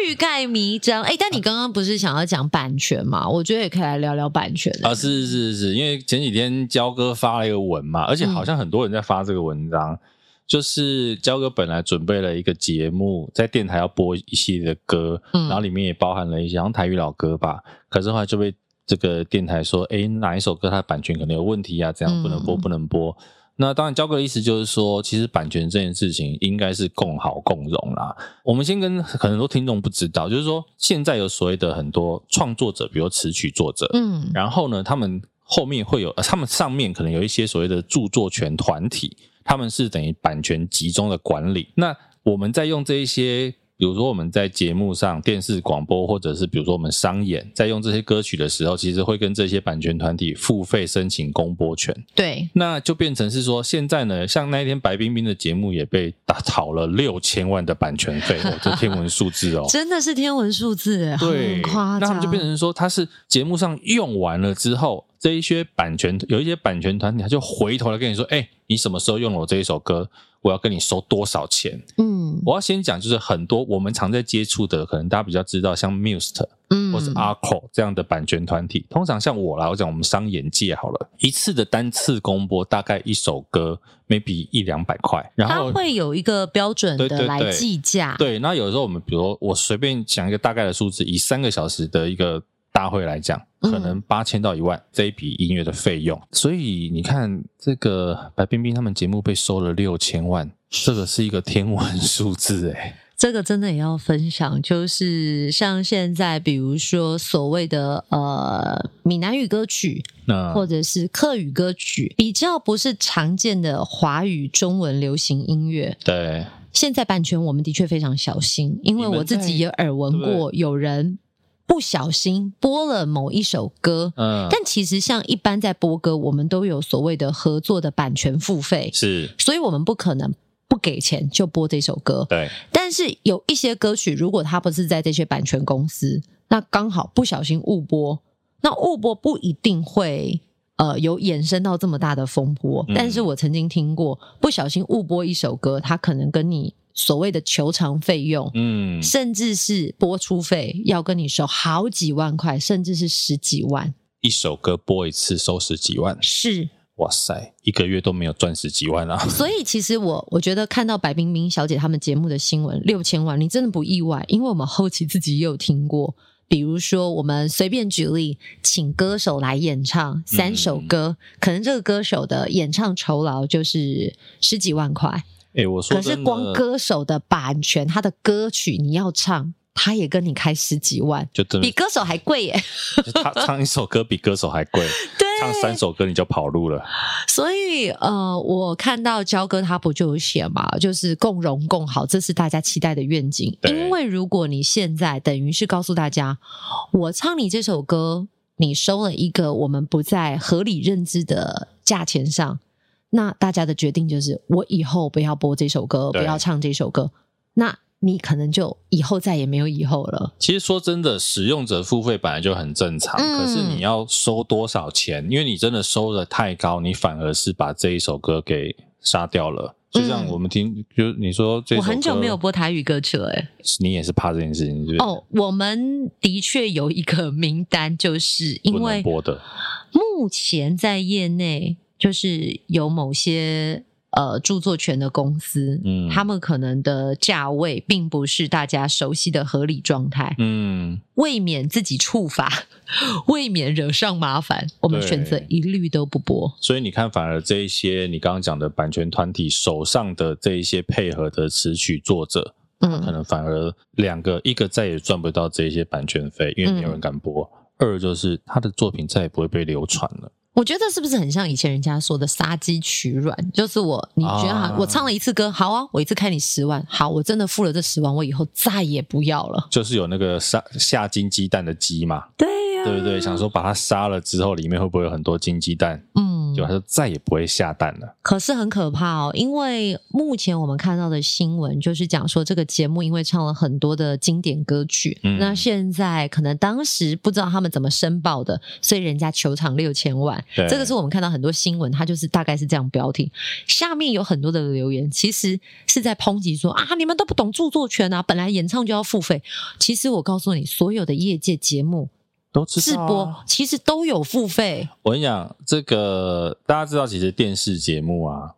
欲盖弥彰。哎、欸，但你刚刚不是想要讲版权嘛？我觉得也可以来聊聊版权啊。是是是，因为前几天焦哥发了一个文嘛，而且好像很多人在发这个文章。嗯就是焦哥本来准备了一个节目，在电台要播一系列的歌，嗯，然后里面也包含了一些像台语老歌吧。可是后来就被这个电台说，哎，哪一首歌它的版权可能有问题啊？这样不能播，不能播。嗯、那当然，焦哥的意思就是说，其实版权这件事情应该是共好共荣啦。我们先跟很多听众不知道，就是说现在有所谓的很多创作者，比如词曲作者，嗯，然后呢，他们后面会有，他们上面可能有一些所谓的著作权团体。他们是等于版权集中的管理。那我们在用这一些，比如说我们在节目上、电视广播，或者是比如说我们商演，在用这些歌曲的时候，其实会跟这些版权团体付费申请公播权。对，那就变成是说，现在呢，像那一天白冰冰的节目也被打讨了六千万的版权费，哦，这天文数字哦，真的是天文数字，对，很夸张。那他们就变成说，他是节目上用完了之后。这一些版权有一些版权团体，他就回头来跟你说：“哎、欸，你什么时候用了我这一首歌？我要跟你收多少钱？”嗯，我要先讲，就是很多我们常在接触的，可能大家比较知道，像 Muse 嗯，或是 Arco 这样的版权团体。通常像我来，我讲我们商演界好了，一次的单次公播大概一首歌 maybe 一两百块，然后它会有一个标准的来计价。对，那有的时候我们比如说我随便讲一个大概的数字，以三个小时的一个。大会来讲，可能八千到一万这一笔音乐的费用，嗯，所以你看这个白冰冰他们节目被收了六千万，这个是一个天文数字诶。这个真的也要分享，就是像现在比如说所谓的呃闽南语歌曲，或者是客语歌曲，比较不是常见的华语中文流行音乐。对，现在版权我们的确非常小心，因为我自己也耳闻过有人。不小心播了某一首歌，嗯，但其实像一般在播歌，我们都有所谓的合作的版权付费，是，所以我们不可能不给钱就播这首歌，对。但是有一些歌曲，如果它不是在这些版权公司，那刚好不小心误播，那误播不一定会呃有衍生到这么大的风波，嗯。但是我曾经听过不小心误播一首歌，它可能跟你。所谓的球场费用，嗯，甚至是播出费，要跟你收好几万块，甚至是十几万。一首歌播一次收十几万，是，哇塞，一个月都没有赚十几万啊！所以其实我我觉得看到白冰冰小姐他们节目的新闻六千万，你真的不意外，因为我们后期自己也有听过，比如说我们随便举例，请歌手来演唱三首歌，嗯，可能这个歌手的演唱酬劳就是十几万块。欸、我说可是光歌手的版权，他的歌曲你要唱，他也跟你开十几万，就比歌手还贵耶。他唱一首歌比歌手还贵，对，唱三首歌你就跑路了。所以呃，我看到焦哥他不就有写嘛，就是共荣共好，这是大家期待的愿景。因为如果你现在等于是告诉大家，我唱你这首歌，你收了一个我们不在合理认知的价钱上。那大家的决定就是，我以后不要播这首歌，不要唱这首歌。那你可能就以后再也没有以后了。其实说真的，使用者付费本来就很正常，嗯、可是你要收多少钱？因为你真的收的太高，你反而是把这一首歌给杀掉了。就像我们听，嗯、就你说这，我很久没有播台语歌曲了，哎，你也是怕这件事情，是不是？哦，我们的确有一个名单，就是因为播的，目前在业内就是有某些。呃，著作权的公司，嗯，他们可能的价位并不是大家熟悉的合理状态，嗯，未免自己触法，未免惹上麻烦，我们选择一律都不播。所以你看，反而这一些你刚刚讲的版权团体手上的这一些配合的词曲作者，嗯，可能反而两个，一个再也赚不到这一些版权费，因为没有人敢播；嗯、二就是他的作品再也不会被流传了。我觉得是不是很像以前人家说的杀鸡取卵？就是我，你觉得好，啊、我唱了一次歌，好啊，我一次开你十万，好，我真的付了这十万，我以后再也不要了。就是有那个杀下金鸡蛋的鸡嘛，对对不对？想说把它杀了之后，里面会不会有很多金鸡蛋？嗯。就他就再也不会下蛋了。可是很可怕哦，因为目前我们看到的新闻就是讲说，这个节目因为唱了很多的经典歌曲，嗯、那现在可能当时不知道他们怎么申报的，所以人家球场六千万。对这个是我们看到很多新闻，它就是大概是这样标题。下面有很多的留言，其实是在抨击说啊，你们都不懂著作权啊，本来演唱就要付费。其实我告诉你，所有的业界节目。都知道、啊、直播其实都有付费。我跟你讲，这个大家知道，其实电视节目啊，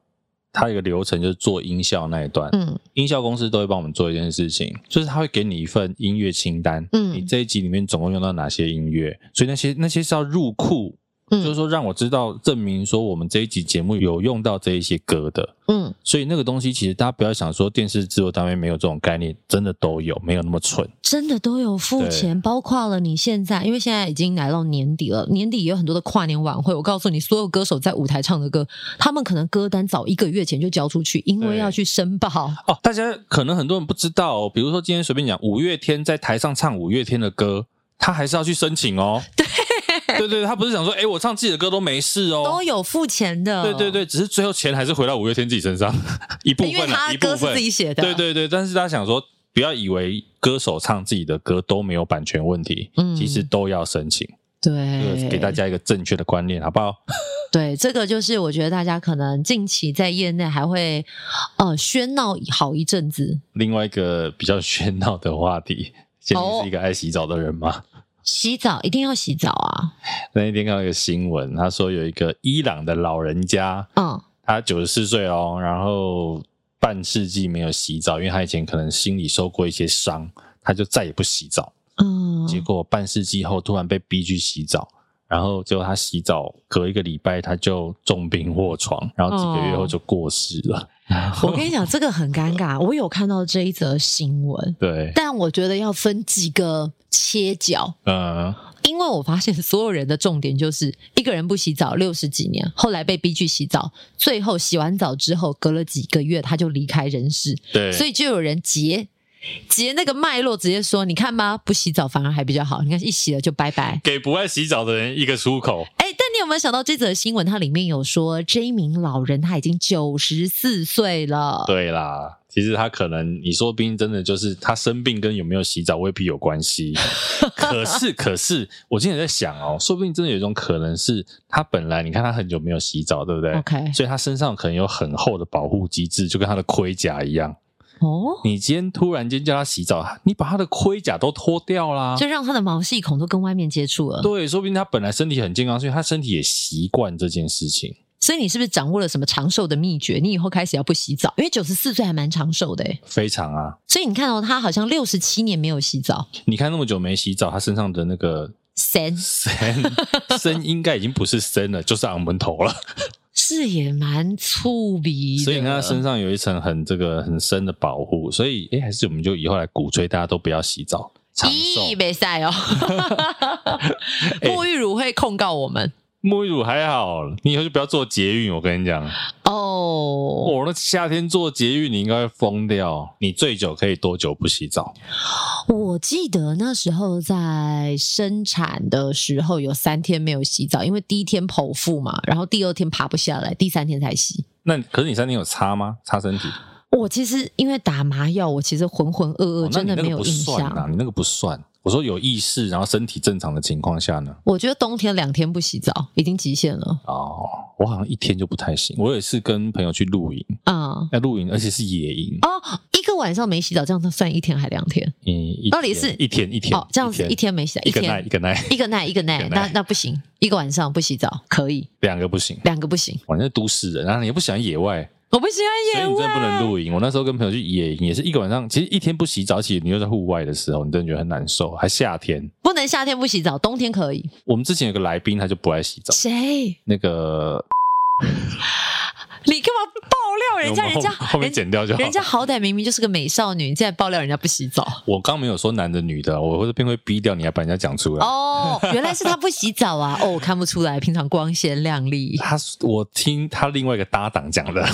它有一个流程就是做音效那一段。嗯，音效公司都会帮我们做一件事情，就是他会给你一份音乐清单。嗯，你这一集里面总共用到哪些音乐？所以那些那些是要入库。嗯，就是说让我知道，证明说我们这一集节目有用到这一些歌的，嗯，所以那个东西其实大家不要想说电视制作单位没有这种概念，真的都有，没有那么蠢，真的都有付钱，包括了你现在，因为现在已经来到年底了，年底也有很多的跨年晚会，我告诉你，所有歌手在舞台唱的歌，他们可能歌单早一个月前就交出去，因为要去申报。哦，大家可能很多人不知道哦，比如说今天随便讲，五月天在台上唱五月天的歌，他还是要去申请哦。对。对对，他不是想说，哎，我唱自己的歌都没事哦，都有付钱的。对对对，只是最后钱还是回到五月天自己身上 一部分，因为他歌是自己写的。对对对，但是他想说，不要以为歌手唱自己的歌都没有版权问题，嗯，其实都要申请。对，给大家一个正确的观念，好不好？对，这个就是我觉得大家可能近期在业内还会呃喧闹好一阵子。另外一个比较喧闹的话题，现在是一个爱洗澡的人吗？哦洗澡一定要洗澡啊！那一天看到一个新闻，他说有一个伊朗的老人家，嗯，他九十四岁哦，然后半世纪没有洗澡，因为他以前可能心里受过一些伤，他就再也不洗澡。嗯，结果半世纪后突然被逼去洗澡，然后结果他洗澡隔一个礼拜他就重病卧床，然后几个月后就过世了。嗯 我跟你讲，这个很尴尬。我有看到这一则新闻，对，但我觉得要分几个切角。嗯，因为我发现所有人的重点就是一个人不洗澡六十几年，后来被逼去洗澡，最后洗完澡之后隔了几个月他就离开人世。对，所以就有人截截那个脉络，直接说：“你看吧，不洗澡反而还比较好。你看一洗了就拜拜，给不爱洗澡的人一个出口。”哎，但你有没有想到这则新闻？它里面有说这一名老人他已经九十四岁了。对啦，其实他可能你说不定真的就是他生病跟有没有洗澡未必有关系。可是，可是我今天也在想哦，说不定真的有一种可能是他本来你看他很久没有洗澡，对不对？OK，所以他身上可能有很厚的保护机制，就跟他的盔甲一样。哦，你今天突然间叫他洗澡，你把他的盔甲都脱掉啦，就让他的毛细孔都跟外面接触了。对，说不定他本来身体很健康，所以他身体也习惯这件事情。所以你是不是掌握了什么长寿的秘诀？你以后开始要不洗澡，因为九十四岁还蛮长寿的诶。非常啊。所以你看到、哦、他好像六十七年没有洗澡，你看那么久没洗澡，他身上的那个森森森应该已经不是森了，就是昂门头了。是也蛮粗鄙的，所以你看他身上有一层很这个很深的保护，所以哎，还是我们就以后来鼓吹大家都不要洗澡，长寿。没晒哦，沐浴乳会控告我们。沐浴乳还好，你以后就不要做捷运。我跟你讲哦，我，那夏天做捷运你应该会疯掉。你最久可以多久不洗澡？我记得那时候在生产的时候有三天没有洗澡，因为第一天剖腹嘛，然后第二天爬不下来，第三天才洗。那可是你三天有擦吗？擦身体？我其实因为打麻药，我其实浑浑噩噩，真的没有印象。啊，你那个不算。我说有意识，然后身体正常的情况下呢？我觉得冬天两天不洗澡已经极限了。哦，我好像一天就不太行。我也是跟朋友去露营啊，要露营，而且是野营哦。一个晚上没洗澡，这样子算一天还两天？嗯，到底是一天一天哦，这样子一天没洗澡，一个耐一个耐一个耐一个耐，那那不行，一个晚上不洗澡可以，两个不行，两个不行。反正都市人，然后你也不喜欢野外。我不喜欢野外，所以你真的不能露营。我那时候跟朋友去野营，也是一个晚上，其实一天不洗澡，其实你又在户外的时候，你真的觉得很难受。还夏天，不能夏天不洗澡，冬天可以。我们之前有个来宾，他就不爱洗澡。谁？那个。你干嘛爆料人家？人家后面剪掉就好。人家好歹明明就是个美少女，你竟然爆料人家不洗澡。我刚没有说男的女的，我这边会逼掉你，还把人家讲出来。哦，原来是他不洗澡啊！哦，我看不出来，平常光鲜亮丽。他，我听他另外一个搭档讲的，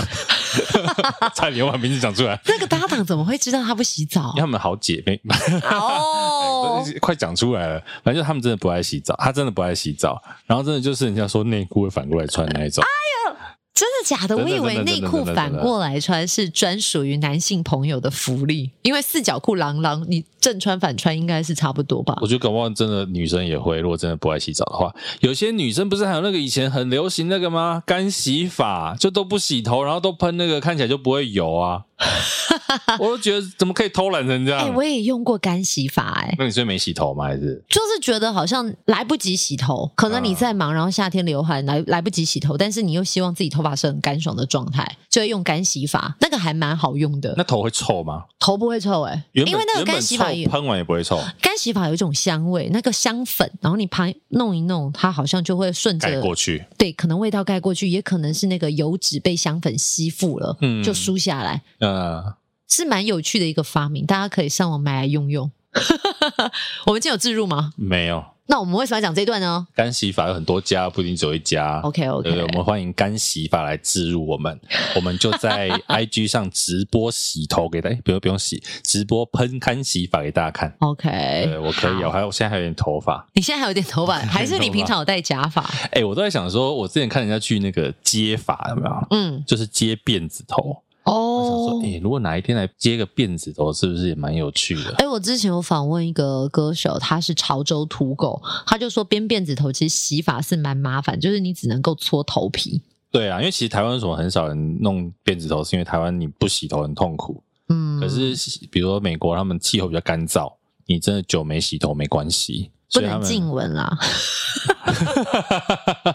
差点把名字讲出来。那个搭档怎么会知道他不洗澡？因为他们好姐妹。哦，快讲出来了。反正就他们真的不爱洗澡，他真的不爱洗澡。然后真的就是人家说内裤会反过来穿那一种。哎呦！真的假的？我以为内裤反过来穿是专属于男性朋友的福利，因为四角裤郎朗，你正穿反穿应该是差不多吧？我觉得搞不好真的女生也会，如果真的不爱洗澡的话，有些女生不是还有那个以前很流行那个吗？干洗法，就都不洗头，然后都喷那个，看起来就不会油啊。我都觉得怎么可以偷懒成这样？哎、欸，我也用过干洗法，哎，那你是没洗头吗？还是就是觉得好像来不及洗头，可能你在忙，然后夏天流汗来来不及洗头，但是你又希望自己头发是很干爽的状态，就会用干洗法，那个还蛮好用的。那头会臭吗？头不会臭，哎，因为那个干洗法喷完也不会臭。干洗法有一种香味，那个香粉，然后你旁弄一弄，它好像就会顺着盖过去。对，可能味道盖过去，也可能是那个油脂被香粉吸附了，嗯，就梳下来。嗯。是蛮有趣的一个发明，大家可以上网买来用用。我们今天有置入吗？没有。那我们为什么要讲这一段呢？干洗法有很多家，不一定只有一家。OK OK，对，我们欢迎干洗法来置入我们，我们就在 IG 上直播洗头给大家，不用不用洗，直播喷干洗法给大家看。OK，对我可以，我还有我现在还有点头发。你现在还有点头发，还是你平常有戴假发？哎、欸，我都在想说，我之前看人家去那个接发，有没有？嗯，就是接辫子头。哦，我想说，哎、欸，如果哪一天来接个辫子头，是不是也蛮有趣的？哎、欸，我之前有访问一个歌手，他是潮州土狗，他就说编辫子头其实洗发是蛮麻烦，就是你只能够搓头皮。对啊，因为其实台湾为什么很少人弄辫子头，是因为台湾你不洗头很痛苦。嗯，可是比如说美国，他们气候比较干燥，你真的久没洗头没关系，不能静闻啦，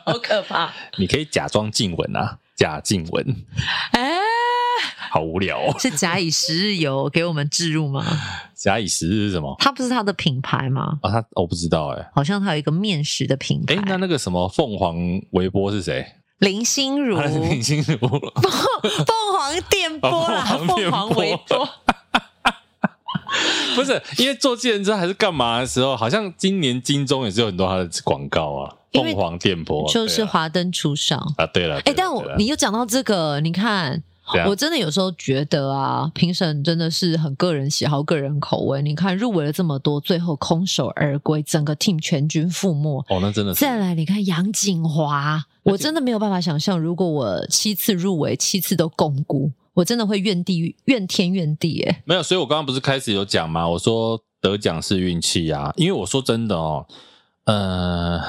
好可怕。你可以假装静闻啊，假静闻。哎、欸。好无聊哦！是假以时日有给我们置入吗？假以时日是什么？它不是它的品牌吗？啊，它我不知道哎、欸，好像它有一个面食的品牌。哎，那那个什么凤凰微波是谁？林心如，林心如，凤凤凰电波啦，凤凰微波。不是，因为坐计程车还是干嘛的时候，好像今年金钟也是有很多它的广告啊。凤凰电波就是华灯初上啊。对了，哎，但我你又讲到这个，你看。我真的有时候觉得啊，评审真的是很个人喜好、个人口味。你看入围了这么多，最后空手而归，整个 team 全军覆没。哦，那真的是。再来，你看杨谨华，我真的没有办法想象，如果我七次入围，七次都共估，我真的会怨地怨天怨地。哎，没有，所以我刚刚不是开始有讲吗？我说得奖是运气啊，因为我说真的哦。呃，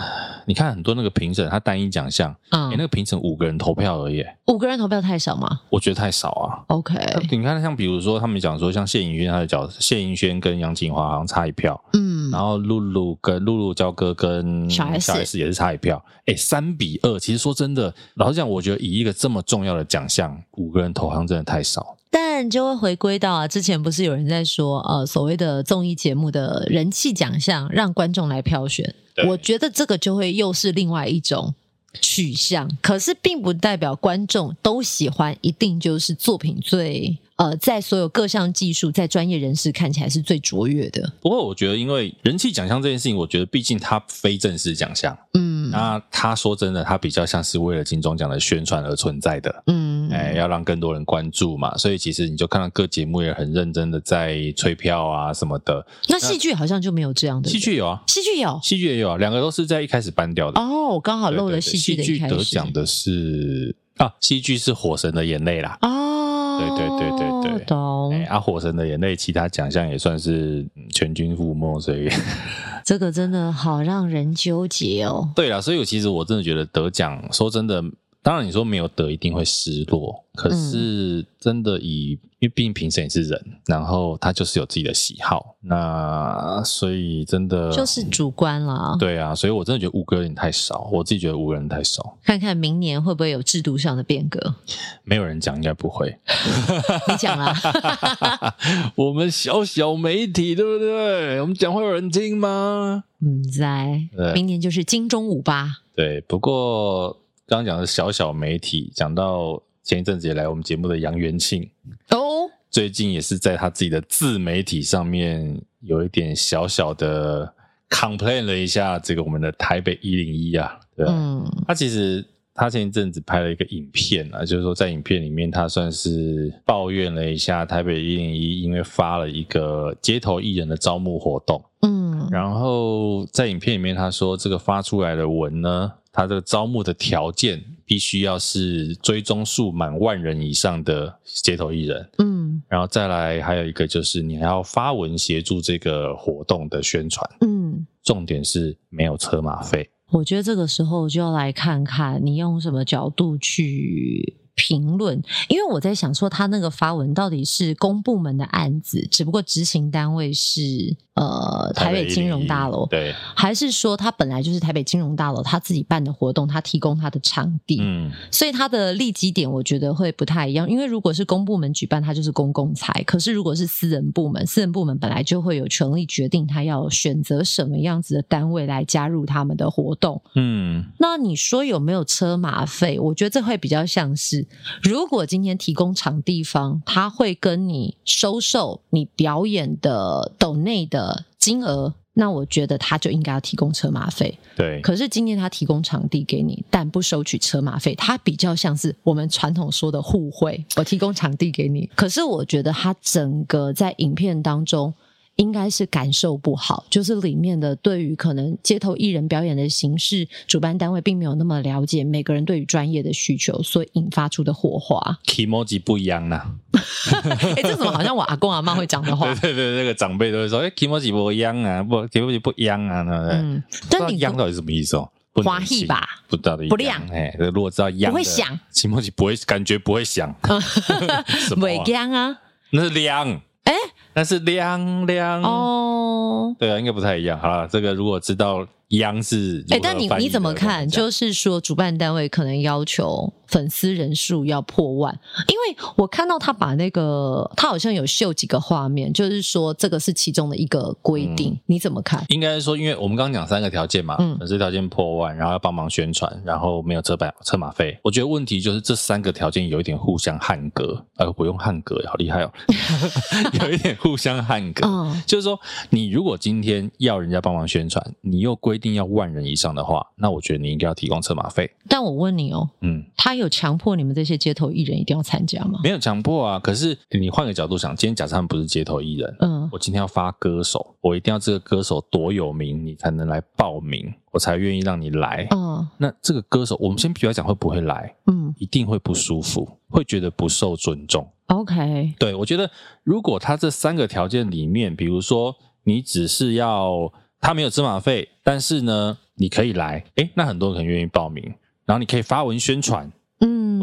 你看很多那个评审，他单一奖项，嗯，欸、那个评审五个人投票而已，五个人投票太少吗？我觉得太少啊。OK，你看像比如说他们讲说，像谢颖轩他的角色，谢颖轩跟杨锦华好像差一票，嗯，然后露露跟露露娇哥跟小 S 也是差一票，哎、欸，三比二。其实说真的，老实讲，我觉得以一个这么重要的奖项，五个人投行真的太少。但就会回归到啊，之前不是有人在说，呃，所谓的综艺节目的人气奖项，让观众来票选。我觉得这个就会又是另外一种取向，可是并不代表观众都喜欢，一定就是作品最呃，在所有各项技术，在专业人士看起来是最卓越的。不过我觉得，因为人气奖项这件事情，我觉得毕竟它非正式奖项，嗯，那他说真的，他比较像是为了金钟奖的宣传而存在的，嗯。哎，要让更多人关注嘛，所以其实你就看到各节目也很认真的在催票啊什么的。那戏剧好像就没有这样的。戏剧有啊，戏剧有，戏剧也有啊，两个都是在一开始搬掉的。哦，我刚好漏了戏剧的一开始。戏剧得奖的是啊，戏剧是《火神的眼泪》啦。哦。对对对对对，懂。哎，啊，火神的眼泪，其他奖项也算是全军覆没，所以 这个真的好让人纠结哦。对啦，所以我其实我真的觉得得奖，说真的。当然，你说没有得一定会失落，可是真的以，嗯、因为毕竟评审也是人，然后他就是有自己的喜好，那所以真的就是主观了。对啊，所以我真的觉得五个有点太少，我自己觉得五个人太少。看看明年会不会有制度上的变革？没有人讲，应该不会。你讲啦，我们小小媒体，对不对？我们讲话有人听吗？嗯，在明年就是金钟五八。对，不过。刚刚讲的小小媒体，讲到前一阵子也来我们节目的杨元庆哦，最近也是在他自己的自媒体上面有一点小小的 complain 了一下这个我们的台北一零一啊，对，嗯，他其实他前一阵子拍了一个影片啊，就是说在影片里面他算是抱怨了一下台北一零一，因为发了一个街头艺人的招募活动，嗯，然后在影片里面他说这个发出来的文呢。他这个招募的条件必须要是追踪数满万人以上的街头艺人，嗯，然后再来还有一个就是你还要发文协助这个活动的宣传，嗯，重点是没有车马费。我觉得这个时候就要来看看你用什么角度去评论，因为我在想说他那个发文到底是公部门的案子，只不过执行单位是。呃，台北金融大楼，对，还是说他本来就是台北金融大楼，他自己办的活动，他提供他的场地，嗯，所以他的立基点我觉得会不太一样，因为如果是公部门举办，他就是公共财，可是如果是私人部门，私人部门本来就会有权利决定他要选择什么样子的单位来加入他们的活动，嗯，那你说有没有车马费？我觉得这会比较像是，如果今天提供场地方，他会跟你收受你表演的斗内的。金额，那我觉得他就应该要提供车马费。对，可是今天他提供场地给你，但不收取车马费，他比较像是我们传统说的互惠。我提供场地给你，可是我觉得他整个在影片当中。应该是感受不好，就是里面的对于可能街头艺人表演的形式，主办单位并没有那么了解每个人对于专业的需求，所以引发出的火花。kimoji 不一样呢？哎、欸，这怎么好像我阿公阿妈会讲的话？对对对，那个长辈都会说：“哎、欸，kimoji 不一样啊，不 kimoji 不一样啊。”嗯，但你“央”到底什么意思哦？华裔吧？不知道的。不亮。哎，如果知道“央”，不会响。kimoji 不会，感觉不会响。不会亮啊？那是亮。哎。但是亮亮哦，对啊，应该不太一样。好了，这个如果知道。央是哎，但你你怎么看？就是说，主办单位可能要求粉丝人数要破万，因为我看到他把那个他好像有秀几个画面，就是说这个是其中的一个规定。嗯、你怎么看？应该是说，因为我们刚刚讲三个条件嘛，嗯、粉丝条件破万，然后要帮忙宣传，然后没有车马车马费。我觉得问题就是这三个条件有一点互相汉格，呃，不用汉格，好厉害哦，有一点互相汉格。嗯、就是说，你如果今天要人家帮忙宣传，你又规定要万人以上的话，那我觉得你应该要提供车马费。但我问你哦，嗯，他有强迫你们这些街头艺人一定要参加吗？没有强迫啊。可是你换个角度想，今天假设他们不是街头艺人，嗯，我今天要发歌手，我一定要这个歌手多有名，你才能来报名，我才愿意让你来。嗯，那这个歌手，我们先不要讲会不会来，嗯，一定会不舒服，会觉得不受尊重。OK，对，我觉得如果他这三个条件里面，比如说你只是要。他没有芝麻费，但是呢，你可以来，诶，那很多人可能愿意报名，然后你可以发文宣传，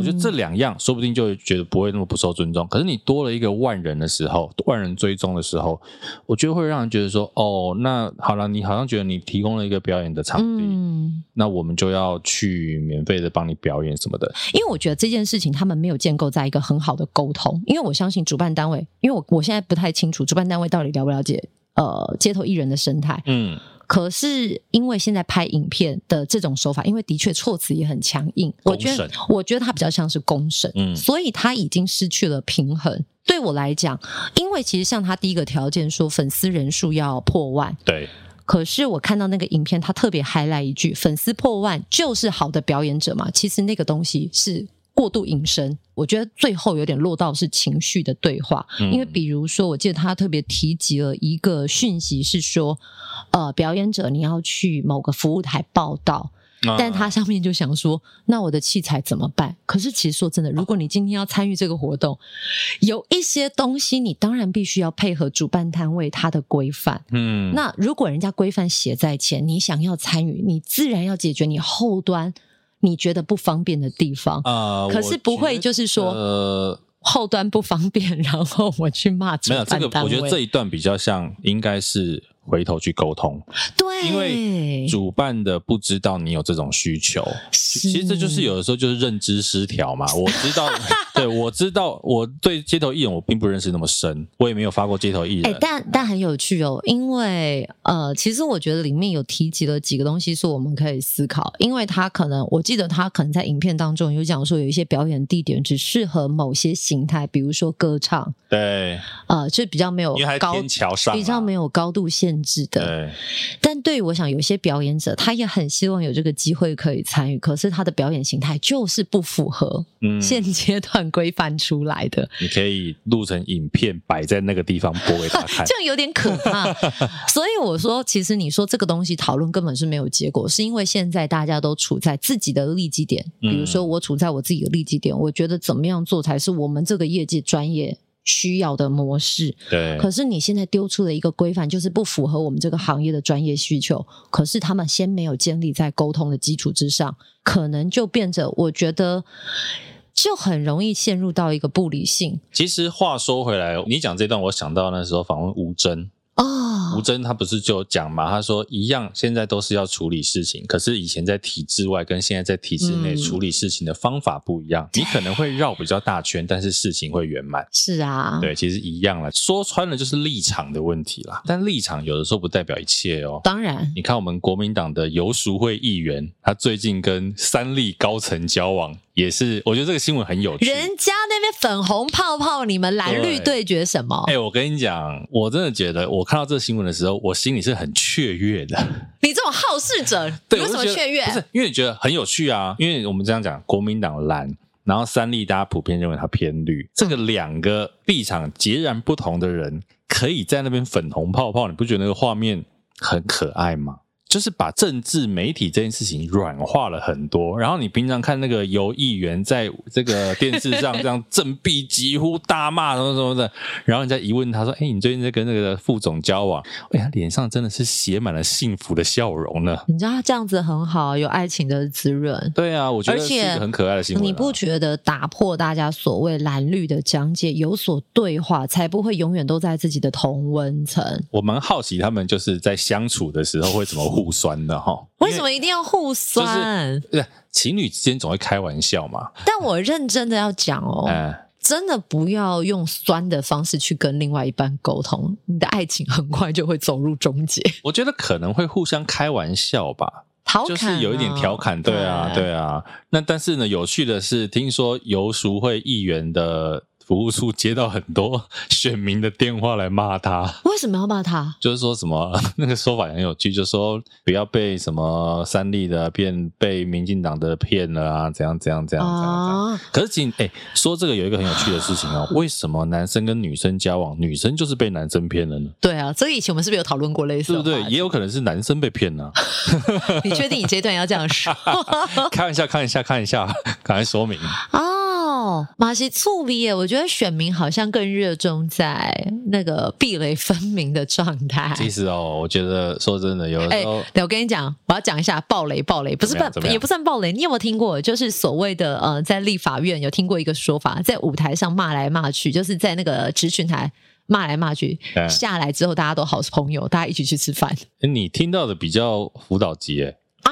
觉得这两样说不定就会觉得不会那么不受尊重。可是你多了一个万人的时候，万人追踪的时候，我觉得会让人觉得说，哦，那好了，你好像觉得你提供了一个表演的场地，嗯，那我们就要去免费的帮你表演什么的。因为我觉得这件事情他们没有建构在一个很好的沟通，因为我相信主办单位，因为我我现在不太清楚主办单位到底了不了解。呃，街头艺人的生态，嗯，可是因为现在拍影片的这种手法，因为的确措辞也很强硬，我觉得，我觉得他比较像是公审，嗯，所以他已经失去了平衡。对我来讲，因为其实像他第一个条件说粉丝人数要破万，对，可是我看到那个影片，他特别 highlight 一句，粉丝破万就是好的表演者嘛，其实那个东西是。过度引申，我觉得最后有点落到是情绪的对话，嗯、因为比如说，我记得他特别提及了一个讯息，是说，呃，表演者你要去某个服务台报到，但他上面就想说，那我的器材怎么办？可是其实说真的，如果你今天要参与这个活动，有一些东西你当然必须要配合主办单位他的规范。嗯，那如果人家规范写在前，你想要参与，你自然要解决你后端你觉得不方便的地方啊。可是不会就是说。后端不方便，然后我去骂。没有这个，我觉得这一段比较像，应该是。回头去沟通，对，因为主办的不知道你有这种需求，其实这就是有的时候就是认知失调嘛。我知道，对，我知道，我对街头艺人我并不认识那么深，我也没有发过街头艺人。哎，但但很有趣哦，因为呃，其实我觉得里面有提及了几个东西是我们可以思考，因为他可能，我记得他可能在影片当中有讲说，有一些表演地点只适合某些形态，比如说歌唱，对，呃，就比较没有高，天桥上，比较没有高度限。制的，对，但对于我想，有些表演者他也很希望有这个机会可以参与，可是他的表演形态就是不符合现阶段规范出来的。嗯，你可以录成影片摆在那个地方播给他看，这样有点可怕。所以我说，其实你说这个东西讨论根本是没有结果，是因为现在大家都处在自己的利基点，比如说我处在我自己的利基点，我觉得怎么样做才是我们这个业界专业。需要的模式，对。可是你现在丢出了一个规范，就是不符合我们这个行业的专业需求。可是他们先没有建立在沟通的基础之上，可能就变着，我觉得就很容易陷入到一个不理性。其实话说回来，你讲这段，我想到那时候访问吴峥。哦，吴征他不是就讲嘛？他说一样，现在都是要处理事情，可是以前在体制外跟现在在体制内处理事情的方法不一样。嗯、你可能会绕比较大圈，但是事情会圆满。是啊，对，其实一样了。说穿了就是立场的问题啦。但立场有的时候不代表一切哦。当然，你看我们国民党的游淑慧议员，他最近跟三立高层交往。也是，我觉得这个新闻很有趣。人家那边粉红泡泡，你们蓝绿对决什么？哎、欸，我跟你讲，我真的觉得，我看到这个新闻的时候，我心里是很雀跃的。你这种好事者，对，为什么雀跃？不是因为你觉得很有趣啊？因为我们这样讲，国民党蓝，然后三立大家普遍认为它偏绿，这个两个立场截然不同的人，可以在那边粉红泡泡，你不觉得那个画面很可爱吗？就是把政治媒体这件事情软化了很多，然后你平常看那个游议员在这个电视上这样振臂疾呼、大骂什么什么的，然后你再一问他说：“哎，你最近在跟那个副总交往？”哎，他脸上真的是写满了幸福的笑容呢。你知道他这样子很好，有爱情的滋润。对啊，我觉得是一个很可爱的新闻啊。你不觉得打破大家所谓蓝绿的讲解，有所对话，才不会永远都在自己的同温层？我蛮好奇他们就是在相处的时候会怎么。互酸的哈？为什么一定要互酸？就是情侣之间总会开玩笑嘛。但我认真的要讲哦，嗯，真的不要用酸的方式去跟另外一半沟通，你的爱情很快就会走入终结。我觉得可能会互相开玩笑吧，调侃，就是有一点调侃。对啊，对啊。那但是呢，有趣的是，听说游淑慧议员的。服务处接到很多选民的电话来骂他，为什么要骂他？就是说什么 那个说法很有趣，就是说不要被什么三立的骗，被民进党的骗了啊，怎样怎样怎样怎样。啊、可是仅哎，说这个有一个很有趣的事情哦，为什么男生跟女生交往，女生就是被男生骗了呢？对啊，所以以前我们是不是有讨论过类似的？对不对？也有可能是男生被骗呢、啊。你确定你这段要这样说？看一下，看一下，看一下，赶快说明啊。哦，马西醋鼻耶，我觉得选民好像更热衷在那个壁垒分明的状态。其实哦，我觉得说真的，有的时候，对，我跟你讲，我要讲一下暴雷，暴雷不是暴，也不算暴雷。你有没有听过？就是所谓的呃，在立法院有听过一个说法，在舞台上骂来骂去，就是在那个质询台骂来骂去，下来之后大家都好朋友，大家一起去吃饭。你听到的比较辅导级耶啊。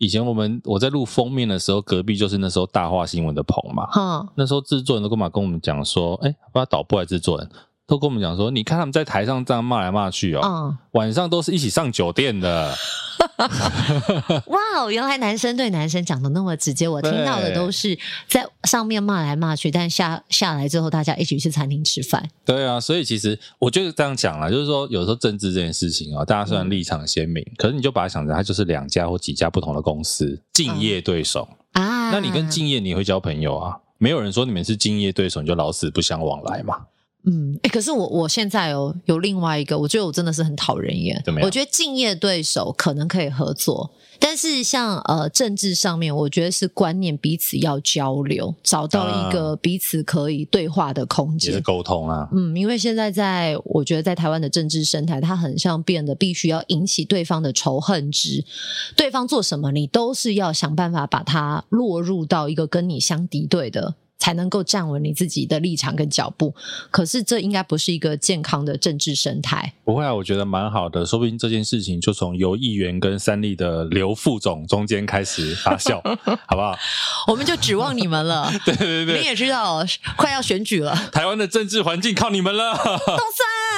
以前我们我在录封面的时候，隔壁就是那时候大话新闻的棚嘛。嗯，那时候制作人都干嘛跟我们讲说，哎，不知道导播还是制作人。都跟我们讲说，你看他们在台上这样骂来骂去哦，嗯、晚上都是一起上酒店的。哇哦，原来男生对男生讲的那么直接，我听到的都是在上面骂来骂去，但下下来之后大家一起去餐厅吃饭。对啊，所以其实我就这样讲啦，就是说有时候政治这件事情啊、哦，大家虽然立场鲜明，嗯、可是你就把它想成它就是两家或几家不同的公司竞业对手啊。那你跟竞业你会交朋友啊？没有人说你们是竞业对手你就老死不相往来嘛。嗯，哎，可是我我现在有有另外一个，我觉得我真的是很讨人厌。怎么样？我觉得敬业对手可能可以合作。但是像呃政治上面，我觉得是观念彼此要交流，找到一个彼此可以对话的空间，也是沟通啊。嗯，因为现在在我觉得在台湾的政治生态，它很像变得必须要引起对方的仇恨值，对方做什么，你都是要想办法把它落入到一个跟你相敌对的。才能够站稳你自己的立场跟脚步，可是这应该不是一个健康的政治生态。不会啊，我觉得蛮好的，说不定这件事情就从游议员跟三立的刘副总中间开始发酵，好不好？我们就指望你们了。对对对，你也知道，快要选举了，台湾的政治环境靠你们了。东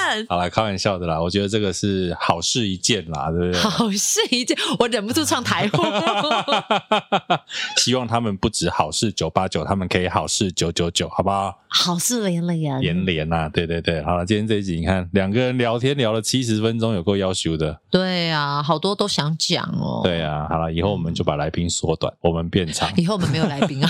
森，好啦，开玩笑的啦，我觉得这个是好事一件啦，对不对？好事一件，我忍不住唱台呼。希望他们不止好事九八九，他们可以好。是九九九，好不好？好事连连，连连呐，对对对，好了，今天这一集你看，两个人聊天聊了七十分钟，有够要求的。对啊，好多都想讲哦。对啊，好了，以后我们就把来宾缩短，我们变长。以后我们没有来宾啊，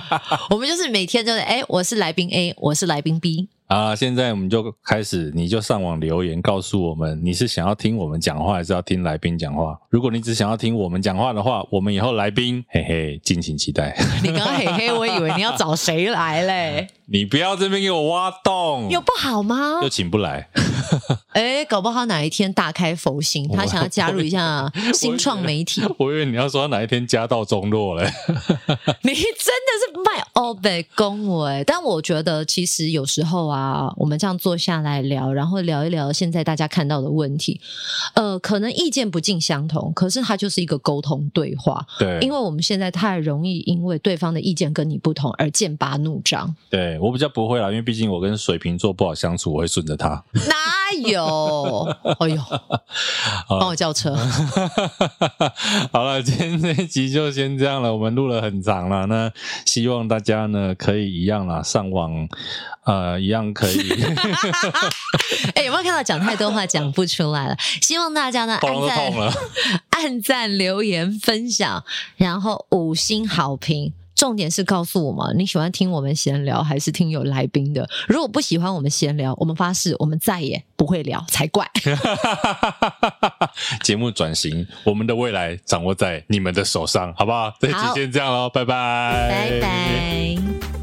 我们就是每天就是，哎，我是来宾 A，我是来宾 B。啊，现在我们就开始，你就上网留言告诉我们，你是想要听我们讲话，还是要听来宾讲话？如果你只想要听我们讲话的话，我们以后来宾，嘿嘿，敬请期待。你刚刚嘿嘿，我以为你要找谁来嘞？你不要这边给我挖洞，有不好吗？又请不来。哎，搞不好哪一天大开佛心，他想要加入一下新创媒体。我以为你要说他哪一天家道中落嘞。你真的是卖欧北恭维，但我觉得其实有时候啊，我们这样坐下来聊，然后聊一聊现在大家看到的问题，呃，可能意见不尽相同，可是它就是一个沟通对话。对，因为我们现在太容易因为对方的意见跟你不同而剑拔弩张。对，我比较不会啦，因为毕竟我跟水瓶座不好相处，我会顺着他。哪有？哎呦，帮我叫车。好了，今天这一集就先这样了。我们录了很长了，那希望大家呢可以一样啦，上网呃一样可以。哎、欸，有没有看到讲太多话讲不出来了？希望大家呢按赞、按赞、留言、分享，然后五星好评。重点是告诉我们你喜欢听我们闲聊还是听有来宾的。如果不喜欢我们闲聊，我们发誓我们再也不会聊才怪。节目转型，我们的未来掌握在你们的手上，好不好？这期先这样喽，拜拜，拜拜。